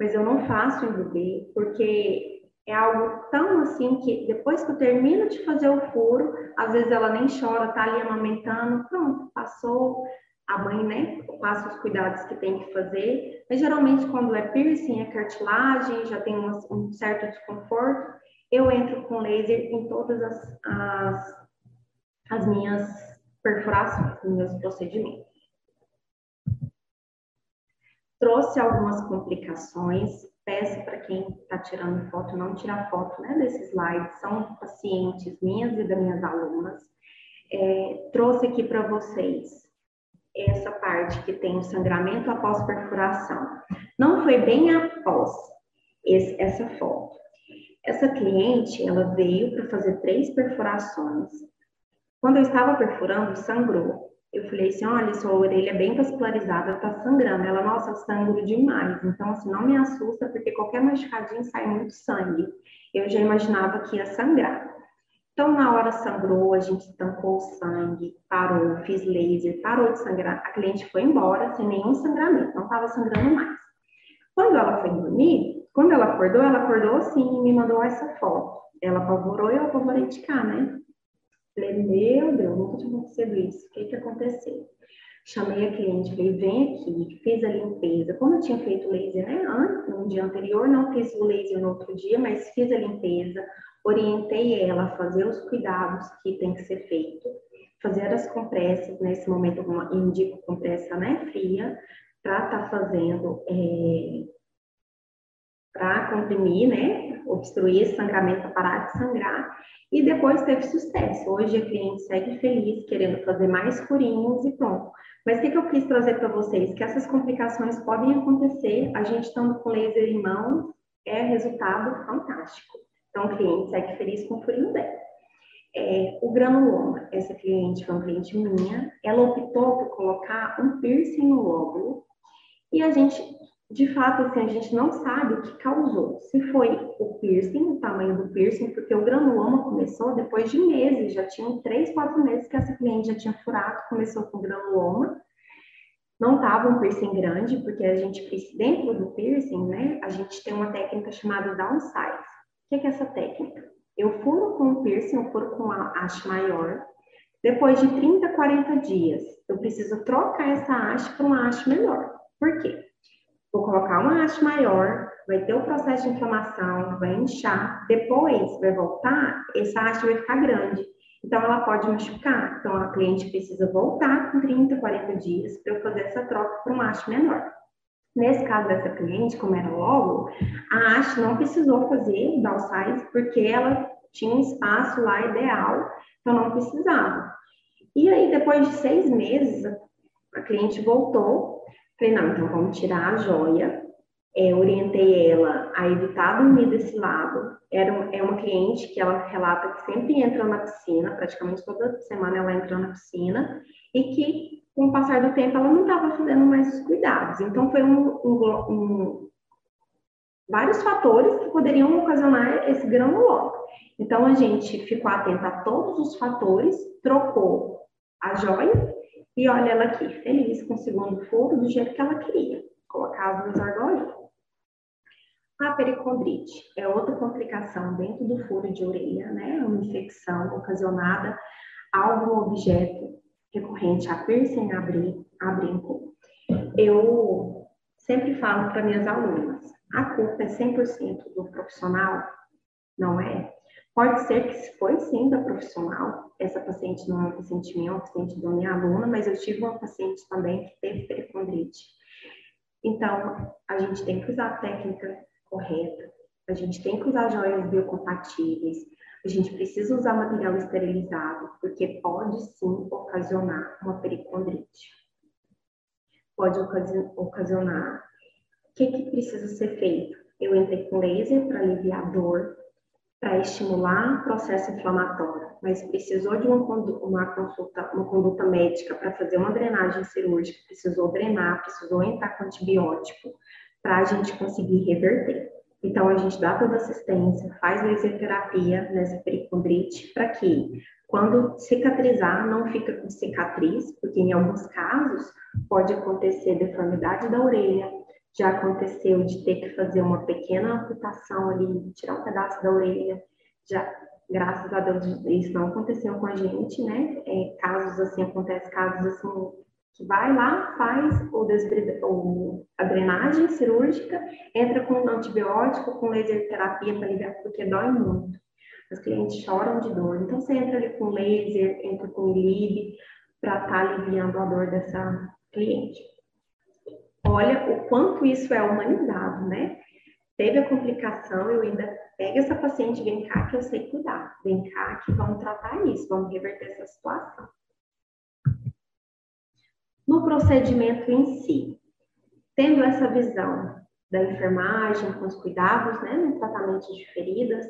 mas eu não faço em bebê, porque é algo tão assim que depois que eu termino de fazer o furo, às vezes ela nem chora, tá ali amamentando, pronto, passou, a mãe, né, passa os cuidados que tem que fazer, mas geralmente quando é piercing, é cartilagem, já tem um, um certo desconforto, eu entro com laser em todas as, as, as minhas perfurações nos procedimentos. Trouxe algumas complicações, peço para quem está tirando foto não tirar foto né, desses slides, são pacientes minhas e das minhas alunas. É, trouxe aqui para vocês essa parte que tem o sangramento após perfuração. Não foi bem após esse, essa foto. Essa cliente, ela veio para fazer três perfurações quando eu estava perfurando, sangrou. Eu falei assim, olha, sua orelha é bem vascularizada, tá sangrando. Ela, nossa, sangro demais. Então, assim, não me assusta, porque qualquer machucadinho sai muito sangue. Eu já imaginava que ia sangrar. Então, na hora sangrou, a gente estancou o sangue, parou, fiz laser, parou de sangrar. A cliente foi embora sem nenhum sangramento, não estava sangrando mais. Quando ela foi dormir, quando ela acordou, ela acordou assim e me mandou essa foto. Ela apavorou e eu apavorei de cá, né? Falei, meu Deus, nunca tinha acontecido isso. O que que aconteceu? Chamei a cliente, falei, vem aqui, fiz a limpeza. Como eu tinha feito laser né, no dia anterior, não fiz o laser no outro dia, mas fiz a limpeza, orientei ela a fazer os cuidados que tem que ser feito, fazer as compressas, nesse momento eu indico compressa né, fria, para estar tá fazendo, é, para comprimir, né, obstruir esse sangramento, para parar de sangrar, e depois teve sucesso. Hoje a cliente segue feliz, querendo fazer mais furinhos e pronto. Mas o que, que eu quis trazer para vocês? Que essas complicações podem acontecer, a gente estando com laser em mão, é resultado fantástico. Então, o cliente segue feliz com o furinho dela. É, o granuloma, essa cliente foi uma cliente minha, ela optou por colocar um piercing no lóbulo e a gente, de fato, assim, a gente não sabe o que causou. Se foi o piercing, o tamanho do piercing, porque o granuloma começou depois de meses, já tinham três, quatro meses que essa cliente já tinha furado, começou com granuloma. Não estava um piercing grande, porque a gente, dentro do piercing, né, a gente tem uma técnica chamada downsize o que é essa técnica? Eu furo com o piercing, eu furo com a haste maior. Depois de 30, 40 dias, eu preciso trocar essa haste para uma haste menor. Por quê? Vou colocar uma haste maior, vai ter o processo de inflamação, vai inchar. Depois vai voltar, essa haste vai ficar grande. Então, ela pode machucar. Então, a cliente precisa voltar com 30, 40 dias para eu fazer essa troca para uma haste menor. Nesse caso dessa cliente, como era logo, a haste não precisou fazer o downsize porque ela tinha um espaço lá ideal, então não precisava. E aí, depois de seis meses, a cliente voltou. Falei, não, então vamos tirar a joia. É, orientei ela a evitar dormir desse lado. Era, é uma cliente que ela relata que sempre entra na piscina, praticamente toda semana ela entra na piscina, e que com o passar do tempo, ela não estava fazendo mais os cuidados. Então, foi um, um, um, vários fatores que poderiam ocasionar esse granuloma. Então, a gente ficou atenta a todos os fatores, trocou a joia e olha ela aqui, feliz com o segundo furo, do jeito que ela queria. Colocava os argolinhos. A pericondrite é outra complicação dentro do furo de orelha, né? Uma infecção ocasionada a algum objeto recorrente a piercing, a brinco, eu sempre falo para minhas alunas, a culpa é 100% do profissional? Não é? Pode ser que foi sim da profissional, essa paciente não é uma paciente minha, é uma paciente da minha aluna, mas eu tive uma paciente também que teve pericondrite. Então, a gente tem que usar a técnica correta, a gente tem que usar joias biocompatíveis, a gente precisa usar material esterilizado, porque pode sim ocasionar uma pericondrite. Pode ocasionar. O que, que precisa ser feito? Eu entrei com laser para aliviar a dor, para estimular o processo inflamatório, mas precisou de uma, uma consulta, uma conduta médica para fazer uma drenagem cirúrgica, precisou drenar, precisou entrar com antibiótico para a gente conseguir reverter. Então, a gente dá toda assistência, faz laser terapia nessa pericondrite, para que quando cicatrizar, não fica com cicatriz, porque em alguns casos pode acontecer deformidade da orelha, já aconteceu de ter que fazer uma pequena amputação ali, tirar um pedaço da orelha, já, graças a Deus, isso não aconteceu com a gente, né? É, casos assim, acontecem casos assim, que vai lá, faz o, o, a drenagem cirúrgica, entra com antibiótico, com laser terapia para aliviar, porque dói muito. Os clientes choram de dor. Então, você entra ali com laser, entra com lib, para estar tá aliviando a dor dessa cliente. Olha o quanto isso é humanizado, né? Teve a complicação, eu ainda pego essa paciente, vem cá que eu sei cuidar, vem cá que vamos tratar isso, vamos reverter essa situação. No procedimento em si, tendo essa visão da enfermagem, com os cuidados, né, no tratamento de feridas,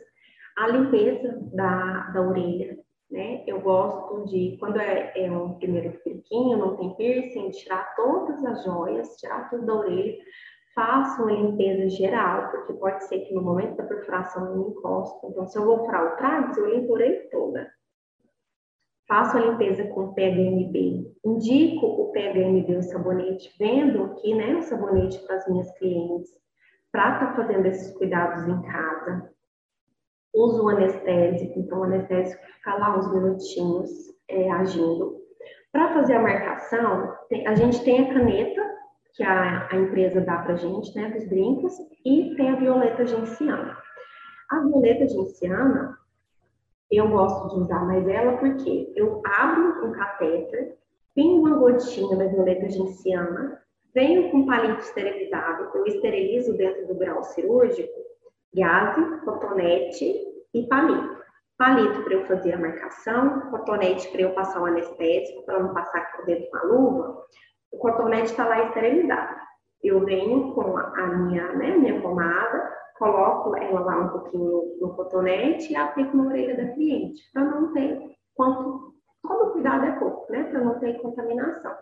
a limpeza da, da orelha, né, eu gosto de, quando é, é um primeiro friquinho, não tem piercing, tirar todas as joias, tirar tudo da orelha, faço uma limpeza geral, porque pode ser que no momento da perfuração eu encosto. Então, se eu vou para o tragus, eu limpo ele toda. Faço a limpeza com PHMB. Indico o PHMB, o sabonete, vendo aqui, né, o sabonete para as minhas clientes, para estar tá fazendo esses cuidados em casa. Uso o anestésico, então o anestésico fica lá uns minutinhos é, agindo. Para fazer a marcação, a gente tem a caneta que a, a empresa dá para gente, né, dos brincos, e tem a violeta genciana. A violeta genciana, eu gosto de usar mais ela porque eu abro um catéter, tenho uma gotinha da violeta genciana, venho com palito esterilizado, eu esterilizo dentro do grau cirúrgico, gaze, cotonete e palito. Palito para eu fazer a marcação, cotonete para eu passar o anestésico, para não passar por dentro com a luva, o cotonete está lá esterilizado. Eu venho com a minha, né, minha pomada, coloco ela lá um pouquinho no cotonete e aplico na orelha da cliente, para não ter quanto, todo cuidado é pouco, né, para não ter contaminação.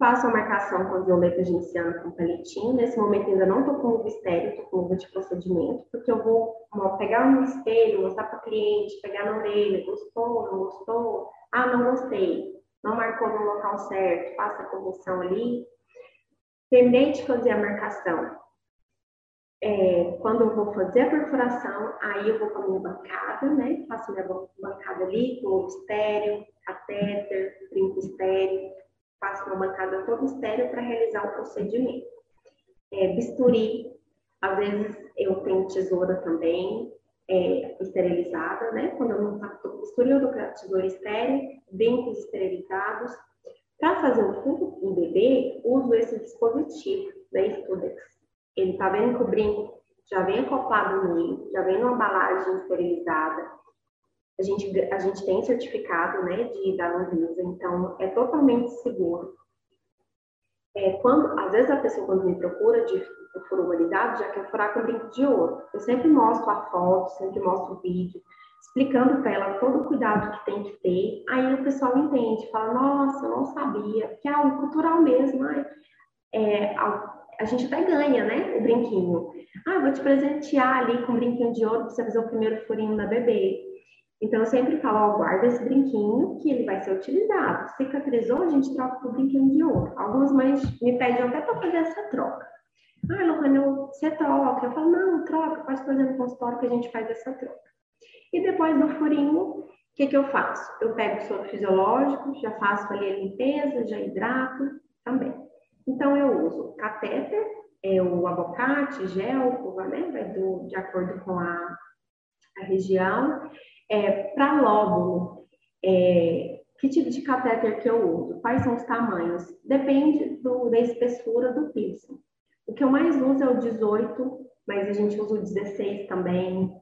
Faço a marcação com a violeta genciana com palitinho. Nesse momento ainda não estou com luva estéreo, estou com luva de procedimento, porque eu vou pegar um espelho, mostrar para o cliente, pegar na orelha, gostou, não gostou? Ah, não gostei não marcou no local certo, faça a correção ali. Terminei de fazer a marcação. É, quando eu vou fazer a perfuração, aí eu vou para minha bancada, né? Faço minha bancada ali com ovo estéreo, catéter, brinco estéreo, faço uma bancada toda estéreo para realizar o procedimento. É, bisturi, às vezes eu tenho tesoura também, é, esterilizada, né? Quando eu não estou costura, eu dou tesoura estéril, brincos esterilizados. Para fazer o fundo em bebê, uso esse dispositivo da Studex. Ele está vendo que o brinco já vem acoplado nele, já vem numa embalagem esterilizada. A gente, a gente tem certificado né, de, da Anvisa, então é totalmente seguro. É, quando, às vezes a pessoa, quando me procura de furunalidade, já quer furar com brinco de ouro. Eu sempre mostro a foto, sempre mostro o vídeo, explicando para ela todo o cuidado que tem que ter. Aí o pessoal entende, fala, nossa, eu não sabia, que é algo cultural mesmo. É, a, a gente até ganha, né, o brinquinho. Ah, vou te presentear ali com um brinquinho de ouro para você fazer o primeiro furinho da bebê. Então, eu sempre falo, ó, guarda esse brinquinho que ele vai ser utilizado. Cicatrizou, a gente troca por brinquinho de ouro. Algumas mães me pedem até para fazer essa troca. Ah, Lohane, você troca. Eu falo, não, troca, pode fazer no consultório que a gente faz essa troca. E depois do furinho, o que, que eu faço? Eu pego o soro fisiológico, já faço ali a limpeza, já hidrato também. Então, eu uso catéter, é o abocate, gel, né? Vai do, de acordo com a, a região. É, Para lóbulo, é, que tipo de catéter que eu uso? Quais são os tamanhos? Depende do, da espessura do piercing. O que eu mais uso é o 18, mas a gente usa o 16 também.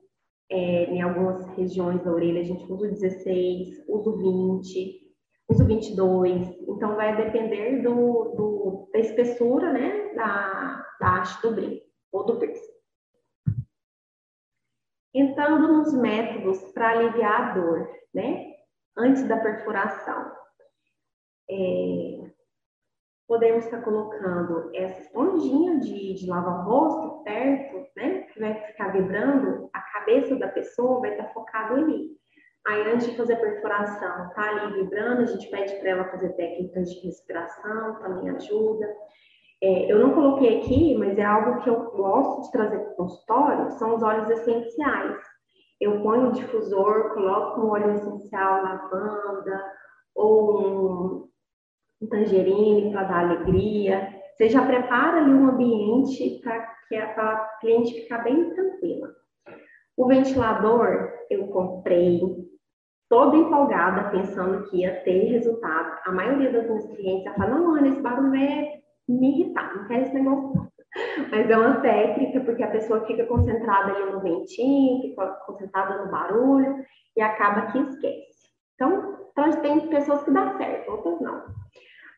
É, em algumas regiões da orelha a gente usa o 16, usa o 20, usa o 22. Então vai depender do, do da espessura, né, da, da haste do brinco ou do piercing. Entrando nos métodos para aliviar a dor, né, antes da perfuração. É, podemos estar colocando essa esponjinha de, de lavar rosto perto, né? Que vai ficar vibrando, a cabeça da pessoa vai estar focado ali. Aí, antes de fazer a perfuração, tá ali vibrando, a gente pede para ela fazer técnicas de respiração, também ajuda. É, eu não coloquei aqui, mas é algo que eu gosto de trazer para o consultório, são os óleos essenciais. Eu ponho o difusor, coloco um óleo essencial lavanda, ou um, tangerine para dar alegria. Você já prepara ali um ambiente para que a cliente ficar bem tranquila. O ventilador eu comprei toda empolgada, pensando que ia ter resultado. A maioria das minhas clientes fala, não, Ana, esse barulho vai me irritar, não quero esse negócio. Mas é uma técnica, porque a pessoa fica concentrada ali no ventinho, fica concentrada no barulho e acaba que esquece. Então, tem pessoas que dá certo, outras não.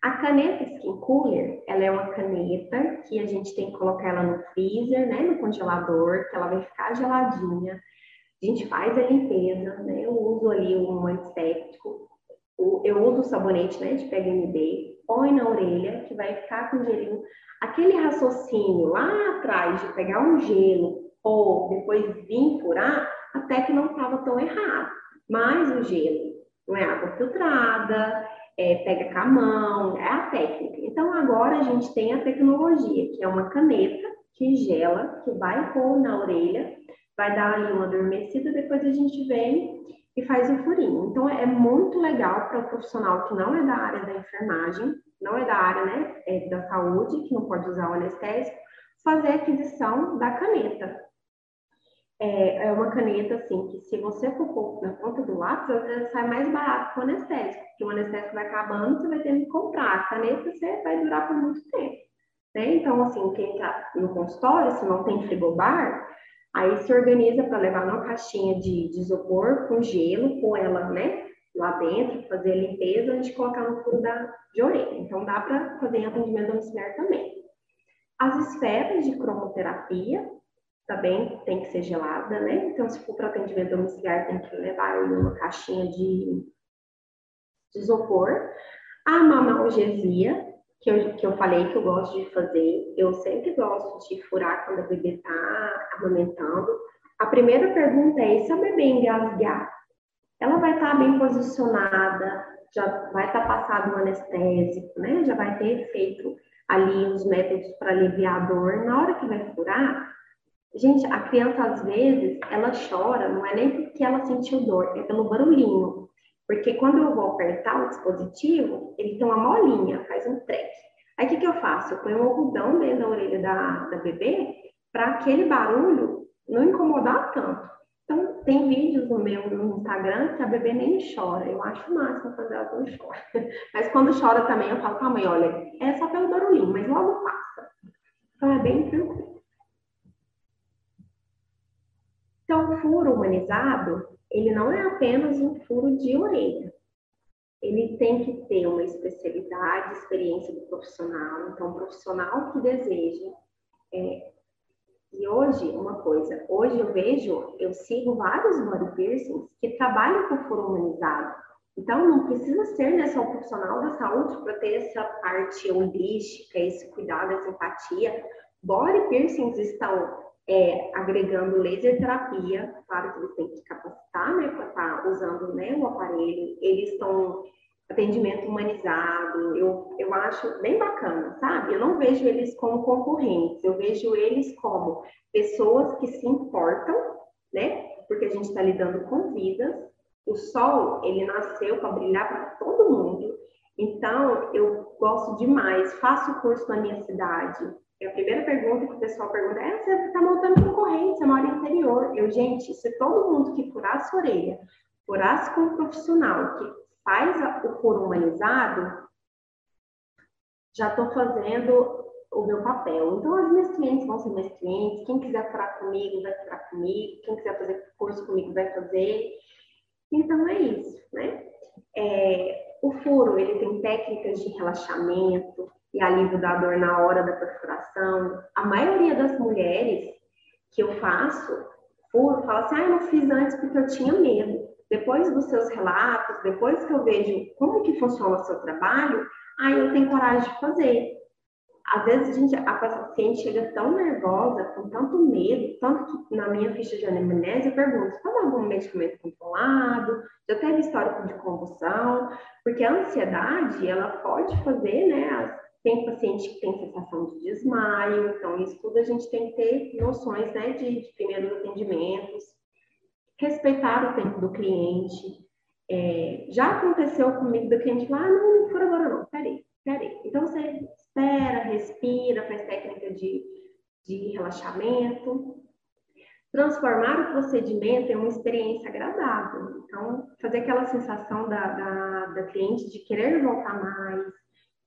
A caneta Skin Cooler, ela é uma caneta que a gente tem que colocar ela no freezer, né, no congelador, que ela vai ficar geladinha. A gente faz a limpeza, né, eu uso ali um antisséptico, eu uso o sabonete, né, de PHMB, põe na orelha, que vai ficar com gelinho. Aquele raciocínio lá atrás de pegar um gelo ou depois vir furar, até que não estava tão errado. Mas o gelo não é água filtrada, é, pega com a mão, é a técnica. Então agora a gente tem a tecnologia, que é uma caneta que gela, que vai pôr na orelha, vai dar ali uma adormecida, depois a gente vem e faz o furinho. Então é muito legal para o profissional que não é da área da enfermagem, não é da área né, é da saúde, que não pode usar o anestésico, fazer a aquisição da caneta. É, é uma caneta assim que se você for na ponta do lápis, sai mais barato que o anestésico, porque o anestésico vai acabando, você vai ter que comprar. A caneta você vai durar por muito tempo. Né? Então, assim, quem está no consultório, se não tem frigobar, aí se organiza para levar numa caixinha de, de isopor com gelo, pôr ela, né, lá dentro, fazer a limpeza antes de colocar no furo da, de orelha. Então, dá para fazer em atendimento domiciliar também. As esferas de cromoterapia também tem que ser gelada, né? Então, se for para atendimento domiciliar, tem que levar uma caixinha de, de isopor. A mamalgesia, que eu, que eu falei que eu gosto de fazer, eu sempre gosto de furar quando a bebê está amamentando. A primeira pergunta é: se a bebê engasgar, ela vai estar tá bem posicionada, já vai estar tá passado o anestésico, né? Já vai ter feito ali os métodos para aliviar a dor. Na hora que vai furar, gente, a criança às vezes ela chora, não é nem porque ela sentiu dor, é pelo barulhinho. Porque quando eu vou apertar o dispositivo, ele tem uma molinha, faz um treque. Aí o que, que eu faço? Eu ponho um algodão dentro da orelha da, da bebê para aquele barulho não incomodar tanto. Então, tem vídeos no meu no Instagram que a bebê nem chora. Eu acho máximo fazer ela não chora. Mas quando chora também, eu falo para a mãe, olha, é só pelo barulhinho, mas logo passa. Então, é bem tranquilo. Então, o furo humanizado, ele não é apenas um furo de orelha. Ele tem que ter uma especialidade, experiência do profissional. Então, o profissional que deseja. É... E hoje, uma coisa, hoje eu vejo, eu sigo vários body piercings que trabalham com furo humanizado. Então, não precisa ser né, só um profissional da saúde para ter essa parte holística, esse cuidado, essa empatia. Body piercings estão é, agregando laser terapia, claro que eles têm que capacitar, né, para estar tá usando né, o aparelho, eles estão atendimento humanizado, eu, eu acho bem bacana, sabe? Eu não vejo eles como concorrentes, eu vejo eles como pessoas que se importam, né? Porque a gente está lidando com vidas. O sol, ele nasceu para brilhar para todo mundo. Então, eu gosto demais. Faço curso na minha cidade, e a primeira pergunta que o pessoal pergunta é: você está montando concorrente, você mora no interior. Eu, gente, se todo mundo que furasse a orelha furasse com um profissional que faz o furo humanizado, já estou fazendo o meu papel. Então, as minhas clientes vão ser minhas clientes. Quem quiser furar comigo, vai furar comigo. Quem quiser fazer curso comigo, vai fazer. Então, é isso, né? É, o furo, ele tem técnicas de relaxamento, e alívio da dor na hora da perfuração. A maioria das mulheres que eu faço, furo, fala assim, ah, eu não fiz antes porque eu tinha medo. Depois dos seus relatos, depois que eu vejo como que funciona o seu trabalho, aí eu tenho coragem de fazer. Às vezes a, gente, a paciente chega tão nervosa, com tanto medo, tanto que na minha ficha de anamnese eu pergunto, toma algum medicamento controlado? Já teve histórico de convulsão? Porque a ansiedade, ela pode fazer, né, as, tem paciente que tem sensação de desmaio, então isso tudo a gente tem que ter noções né, de, de primeiros atendimentos, respeitar o tempo do cliente. É, já aconteceu comigo do cliente lá, ah, não, não for agora não, peraí, peraí. Então você espera, respira, faz técnica de, de relaxamento. Transformar o procedimento em uma experiência agradável. Então, fazer aquela sensação da, da, da cliente de querer voltar mais,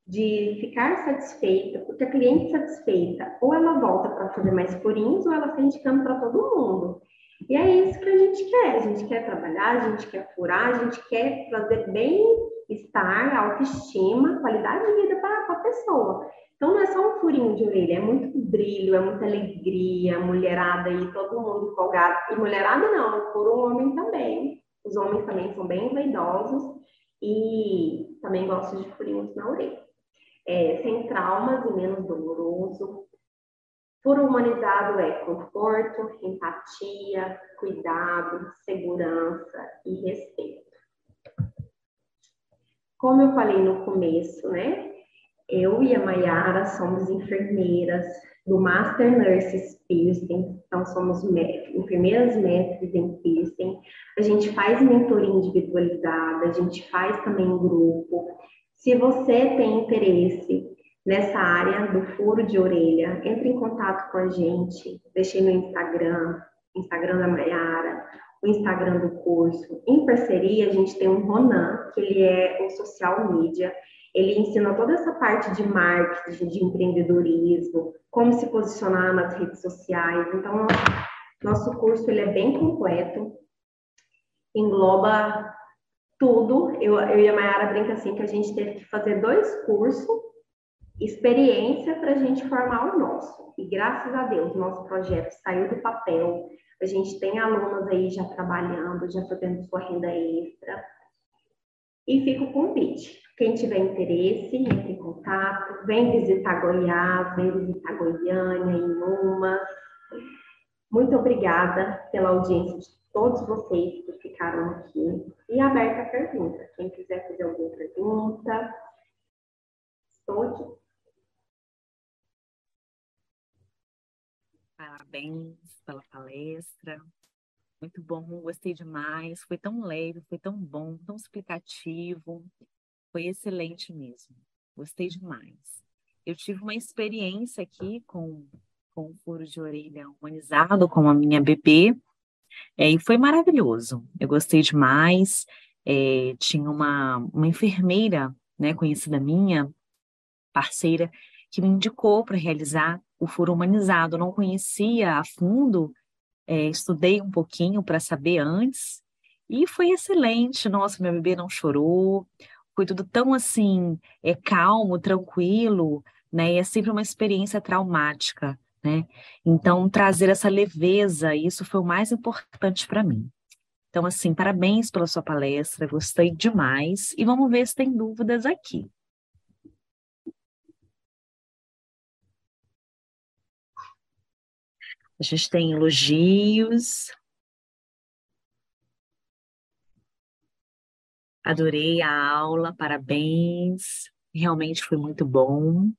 de ficar satisfeita, porque a cliente satisfeita, ou ela volta para fazer mais furinhos, ou ela está indicando para todo mundo. E é isso que a gente quer. A gente quer trabalhar, a gente quer furar, a gente quer trazer bem-estar, autoestima, qualidade de vida para a pessoa. Então não é só um furinho de orelha, é muito brilho, é muita alegria, mulherada aí, todo mundo empolgado. E mulherada não, por um homem também. Os homens também são bem vaidosos e também gostam de furinhos na orelha. É, sem traumas e menos doloroso. Furo humanizado é conforto, empatia, cuidado, segurança e respeito. Como eu falei no começo, né? Eu e a Mayara somos enfermeiras do Master Nurses Piercing, então somos enfermeiras mestres em piercing. A gente faz mentoria individualizada, a gente faz também grupo. Se você tem interesse nessa área do furo de orelha, entre em contato com a gente. Deixei no Instagram, Instagram da Mayara, o Instagram do curso. Em parceria, a gente tem o Ronan, que ele é o social media. Ele ensina toda essa parte de marketing, de empreendedorismo, como se posicionar nas redes sociais. Então, nosso curso ele é bem completo, engloba tudo. Eu, eu e a Mayara brinca assim que a gente teve que fazer dois cursos, experiência para a gente formar o nosso. E graças a Deus, nosso projeto saiu do papel. A gente tem alunos aí já trabalhando, já fazendo sua renda extra. E fica o convite. Quem tiver interesse, entre em contato, vem visitar Goiás, vem visitar Goiânia, Inhumas. Muito obrigada pela audiência de todos vocês que ficaram aqui. E aberta a pergunta. Quem quiser fazer alguma pergunta, estou aqui. Parabéns pela palestra. Muito bom, gostei demais. Foi tão leve, foi tão bom, tão explicativo. Foi excelente mesmo. Gostei demais. Eu tive uma experiência aqui com, com o furo de orelha humanizado com a minha bebê, é, e foi maravilhoso. Eu gostei demais. É, tinha uma, uma enfermeira, né, conhecida minha, parceira, que me indicou para realizar o furo humanizado. Eu não conhecia a fundo, é, estudei um pouquinho para saber antes, e foi excelente. Nossa, meu bebê não chorou, foi tudo tão assim, é calmo, tranquilo, né? E é sempre uma experiência traumática, né? Então, trazer essa leveza, isso foi o mais importante para mim. Então, assim, parabéns pela sua palestra, gostei demais. E vamos ver se tem dúvidas aqui. A gente tem elogios, Adorei a aula, parabéns. Realmente foi muito bom.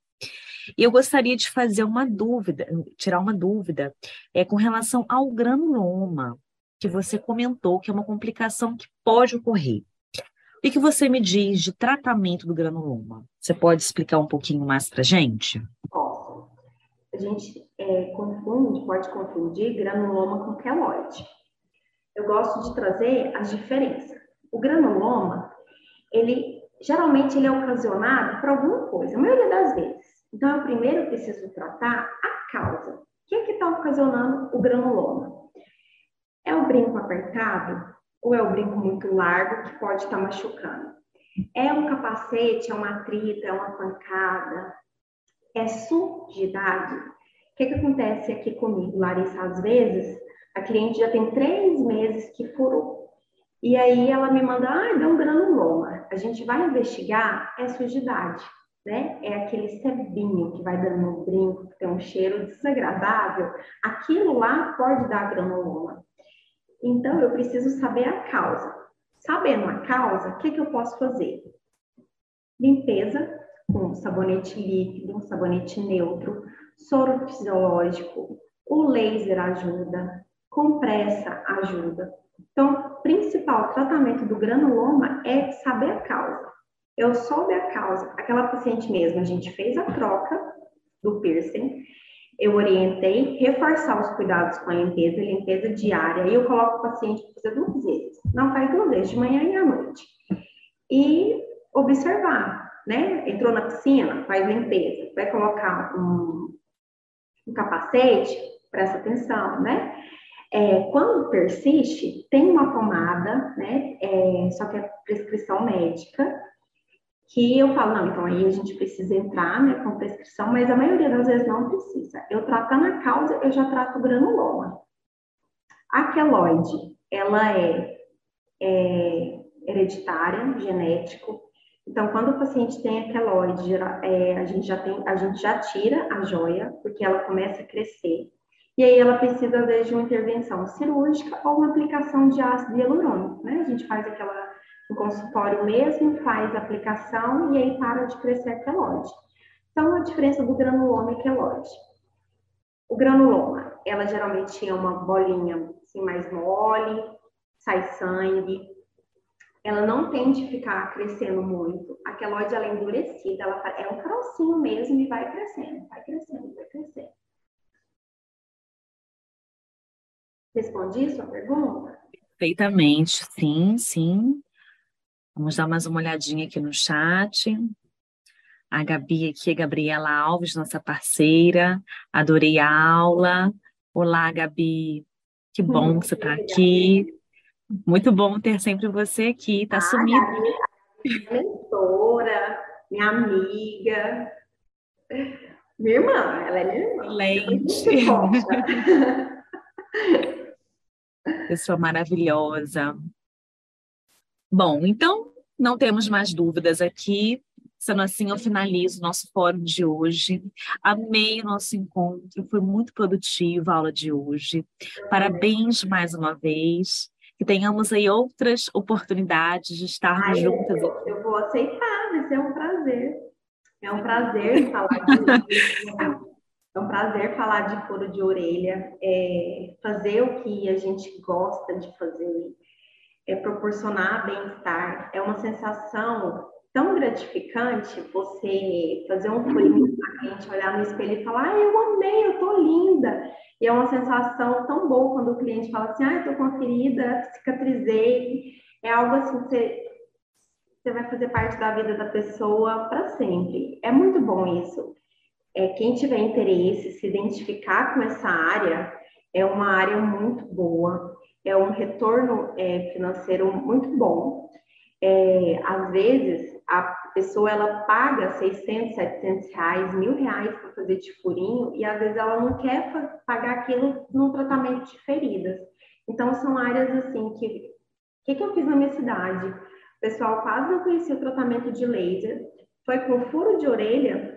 E eu gostaria de fazer uma dúvida, tirar uma dúvida, é com relação ao granuloma, que você comentou que é uma complicação que pode ocorrer. O que, você me diz de tratamento do granuloma? Você pode explicar um pouquinho mais para gente? Posso. A gente é, confunde, pode confundir granuloma com queloide. Eu gosto de trazer as diferenças. O granuloma, ele geralmente ele é ocasionado por alguma coisa, a maioria das vezes. Então, eu primeiro preciso tratar a causa. O que é que está ocasionando o granuloma? É o brinco apertado ou é o brinco muito largo que pode estar tá machucando? É um capacete, é uma trita, é uma pancada, é sujidade. O que, que acontece aqui comigo, Larissa? Às vezes, a cliente já tem três meses que furou e aí ela me manda, ah, deu um granuloma. A gente vai investigar, é sujidade, né? É aquele sebinho que vai dando no brinco, que tem um cheiro desagradável. Aquilo lá pode dar granuloma. Então, eu preciso saber a causa. Sabendo a causa, o que, que eu posso fazer? Limpeza com sabonete líquido, sabonete neutro, soro fisiológico, o laser ajuda, compressa ajuda. Então, o principal tratamento do granuloma é saber a causa. Eu soube a causa, aquela paciente mesmo, a gente fez a troca do piercing, eu orientei reforçar os cuidados com a limpeza, limpeza diária, e eu coloco o paciente para fazer duas vezes. Não faz duas vezes, de manhã e à noite. E observar, né? Entrou na piscina, faz limpeza, vai colocar um, um capacete, presta atenção, né? É, quando persiste, tem uma pomada, né? É, só que é prescrição médica, que eu falo, não, então aí a gente precisa entrar né, com prescrição, mas a maioria das vezes não precisa. Eu tratando a causa, eu já trato granuloma. A queloide, ela é, é hereditária, genético, Então, quando o paciente tem aqueloide, é, a gente já tem, a gente já tira a joia, porque ela começa a crescer. E aí ela precisa, às vezes, de uma intervenção cirúrgica ou uma aplicação de ácido hialurônico, né? A gente faz aquela no consultório mesmo, faz a aplicação e aí para de crescer a queloide. Então, a diferença do granuloma e queloide. O granuloma, ela geralmente é uma bolinha assim, mais mole, sai sangue, ela não tende a ficar crescendo muito. A queloide, ela é endurecida, ela é um carocinho mesmo e vai crescendo, vai crescendo, vai crescendo. Respondi sua pergunta? Perfeitamente, sim, sim. Vamos dar mais uma olhadinha aqui no chat. A Gabi aqui, a Gabriela Alves, nossa parceira. Adorei a aula. Olá, Gabi. Que bom que você está aqui. Muito bom ter sempre você aqui. Está ah, sumida. Minha mentora, minha amiga. Minha irmã, ela é minha irmã. Excelente. Pessoa maravilhosa. Bom, então não temos mais dúvidas aqui. Sendo assim, eu finalizo o nosso fórum de hoje. Amei o nosso encontro, foi muito produtiva a aula de hoje. Parabéns mais uma vez. Que tenhamos aí outras oportunidades de estarmos Ai, juntas. Eu, eu, vou aceitar, vai ser um prazer. É um prazer falar de É um prazer falar de couro de orelha, é fazer o que a gente gosta de fazer, é proporcionar bem-estar. É uma sensação tão gratificante você fazer um furinho na gente, olhar no espelho e falar, ah, eu amei, eu tô linda. E é uma sensação tão boa quando o cliente fala assim, ah, eu tô com a ferida, cicatrizei. É algo assim, você, você vai fazer parte da vida da pessoa para sempre. É muito bom isso. É, quem tiver interesse, se identificar com essa área, é uma área muito boa é um retorno é, financeiro muito bom. É, às vezes, a pessoa ela paga 600, 700 reais, mil reais para fazer de furinho e às vezes ela não quer pagar aquilo num tratamento de feridas. Então, são áreas assim que... O que, que eu fiz na minha cidade? O pessoal quase não conhecia o tratamento de laser. Foi com furo de orelha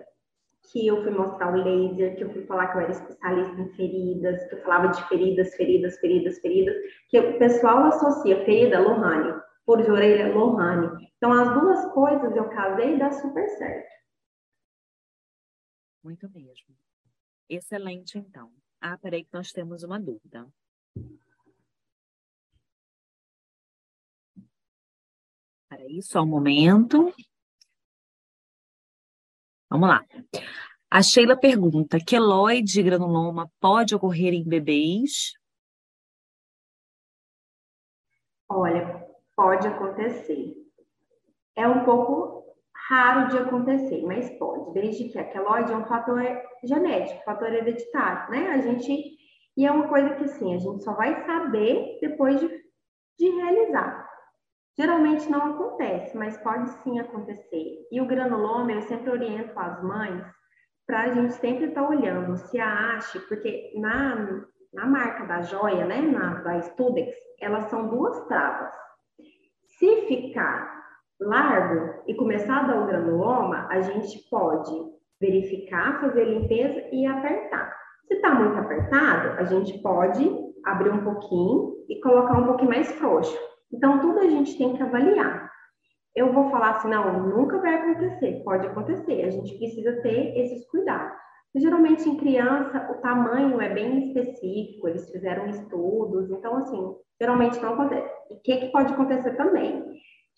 que eu fui mostrar o laser, que eu fui falar que eu era especialista em feridas, que eu falava de feridas, feridas, feridas, feridas, que o pessoal associa ferida, Lohane, furo de orelha, Lohane. Então, as duas coisas eu casei e dá super certo. Muito mesmo. Excelente, então. Ah, peraí que nós temos uma dúvida. Peraí, só um momento. Vamos lá. A Sheila pergunta: queloide granuloma pode ocorrer em bebês? Olha, pode acontecer. É um pouco raro de acontecer, mas pode, desde que a queloide é um fator genético, fator hereditário, né? A gente e é uma coisa que sim, a gente só vai saber depois de, de realizar. Geralmente não acontece, mas pode sim acontecer. E o granuloma, eu sempre oriento as mães para a gente sempre estar tá olhando se a haste, porque na, na marca da joia, né, na, da Studex, elas são duas travas. Se ficar largo e começar a dar o granuloma, a gente pode verificar, fazer limpeza e apertar. Se está muito apertado, a gente pode abrir um pouquinho e colocar um pouquinho mais frouxo. Então, tudo a gente tem que avaliar. Eu vou falar assim, não, nunca vai acontecer. Pode acontecer, a gente precisa ter esses cuidados. Geralmente, em criança, o tamanho é bem específico, eles fizeram estudos, então, assim, geralmente não acontece. E o que, que pode acontecer também?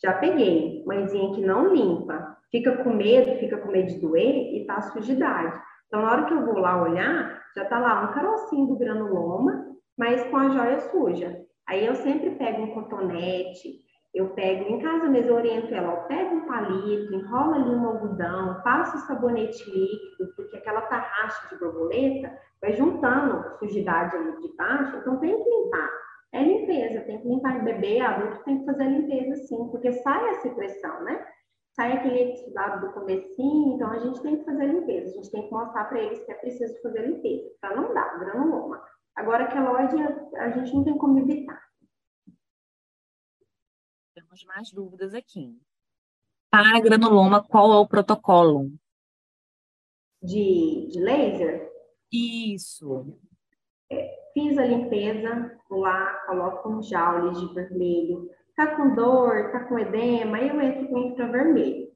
Já peguei mãezinha que não limpa, fica com medo, fica com medo de doer e tá sujidade. Então, na hora que eu vou lá olhar, já tá lá um carocinho do granuloma, mas com a joia suja. Aí eu sempre pego um cotonete, eu pego em casa mesmo, eu oriento ela, ó, pega um palito, enrola ali um algodão, passa o sabonete líquido, porque aquela tarraxa de borboleta vai juntando sujidade ali de baixo, então tem que limpar. É limpeza, tem que limpar bebê, adulto tem que fazer a limpeza sim, porque sai a secreção, né? Sai aquele exudado do comecinho, então a gente tem que fazer a limpeza, a gente tem que mostrar para eles que é preciso fazer a limpeza, para não dar granuloma. Agora, queloide, a gente não tem como evitar. Temos mais dúvidas aqui. Para granuloma, qual é o protocolo? De, de laser? Isso. É, fiz a limpeza, vou lá, coloco um jaule de vermelho. Tá com dor, tá com edema, aí eu entro com infravermelho.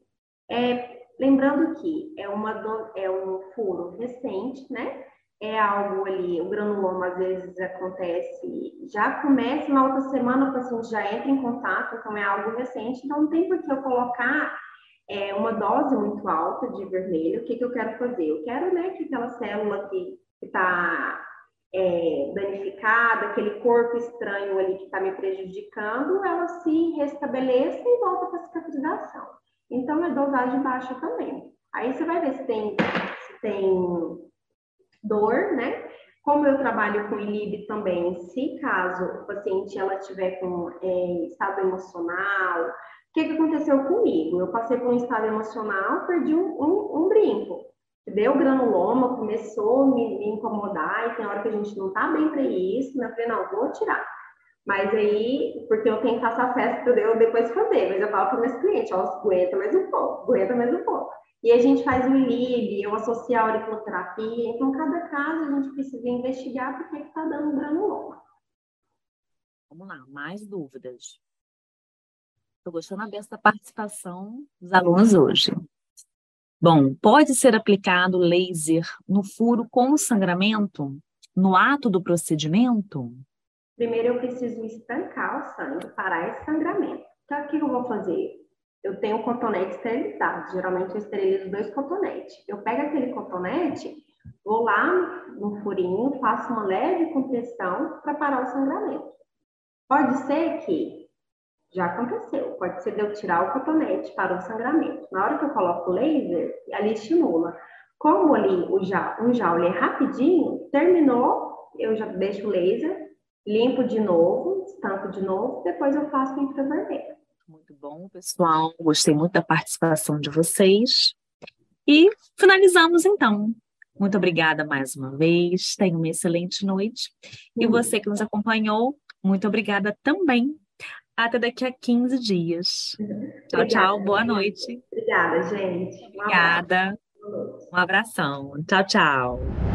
É, lembrando que é, uma do, é um furo recente, né? É algo ali, o granuloma às vezes acontece, já começa na outra semana, o paciente já entra em contato, então é algo recente, então não tem por que eu colocar é, uma dose muito alta de vermelho. O que, que eu quero fazer? Eu quero né, que aquela célula que está é, danificada, aquele corpo estranho ali que está me prejudicando, ela se restabeleça e volta para a cicatrização. Então, é dosagem baixa também. Aí você vai ver se tem, se tem dor, né? Como eu trabalho com ILIB também, se caso o paciente ela tiver com é, estado emocional, o que, que aconteceu comigo? Eu passei por um estado emocional, perdi um, um, um brinco deu granuloma, começou a me, me, incomodar, e tem hora que a gente não tá bem para isso, né? Falei, não, vou tirar. Mas aí, porque eu tenho que passar festa para eu depois fazer, mas eu falo para meus clientes, ó, aguenta mais um pouco, aguenta mais um pouco. E a gente faz o LIB, eu associo a auriculoterapia, então cada caso a gente precisa investigar porque que tá dando granuloma. Vamos lá, mais dúvidas. Estou gostando dessa participação dos alunos hoje. Bom, pode ser aplicado laser no furo com sangramento no ato do procedimento? Primeiro eu preciso estancar o sangue, parar esse sangramento. Então, o que eu vou fazer? Eu tenho cotonete esterilizado. Geralmente eu esterilizo dois cotonetes. Eu pego aquele cotonete, vou lá no furinho, faço uma leve compressão para parar o sangramento. Pode ser que já aconteceu. Pode ser de eu tirar o cotonete para o sangramento. Na hora que eu coloco o laser, ali estimula. Como ali o ja, um jaule é rapidinho, terminou, eu já deixo o laser, limpo de novo, estampo de novo, depois eu faço o infravermelho. Muito bom, pessoal. Gostei muito da participação de vocês. E finalizamos então. Muito obrigada mais uma vez. Tenha uma excelente noite. E você que nos acompanhou, muito obrigada também até daqui a 15 dias. Tchau, Obrigada, tchau. Boa noite. Obrigada, gente. Um Obrigada. Um abração. Tchau, tchau.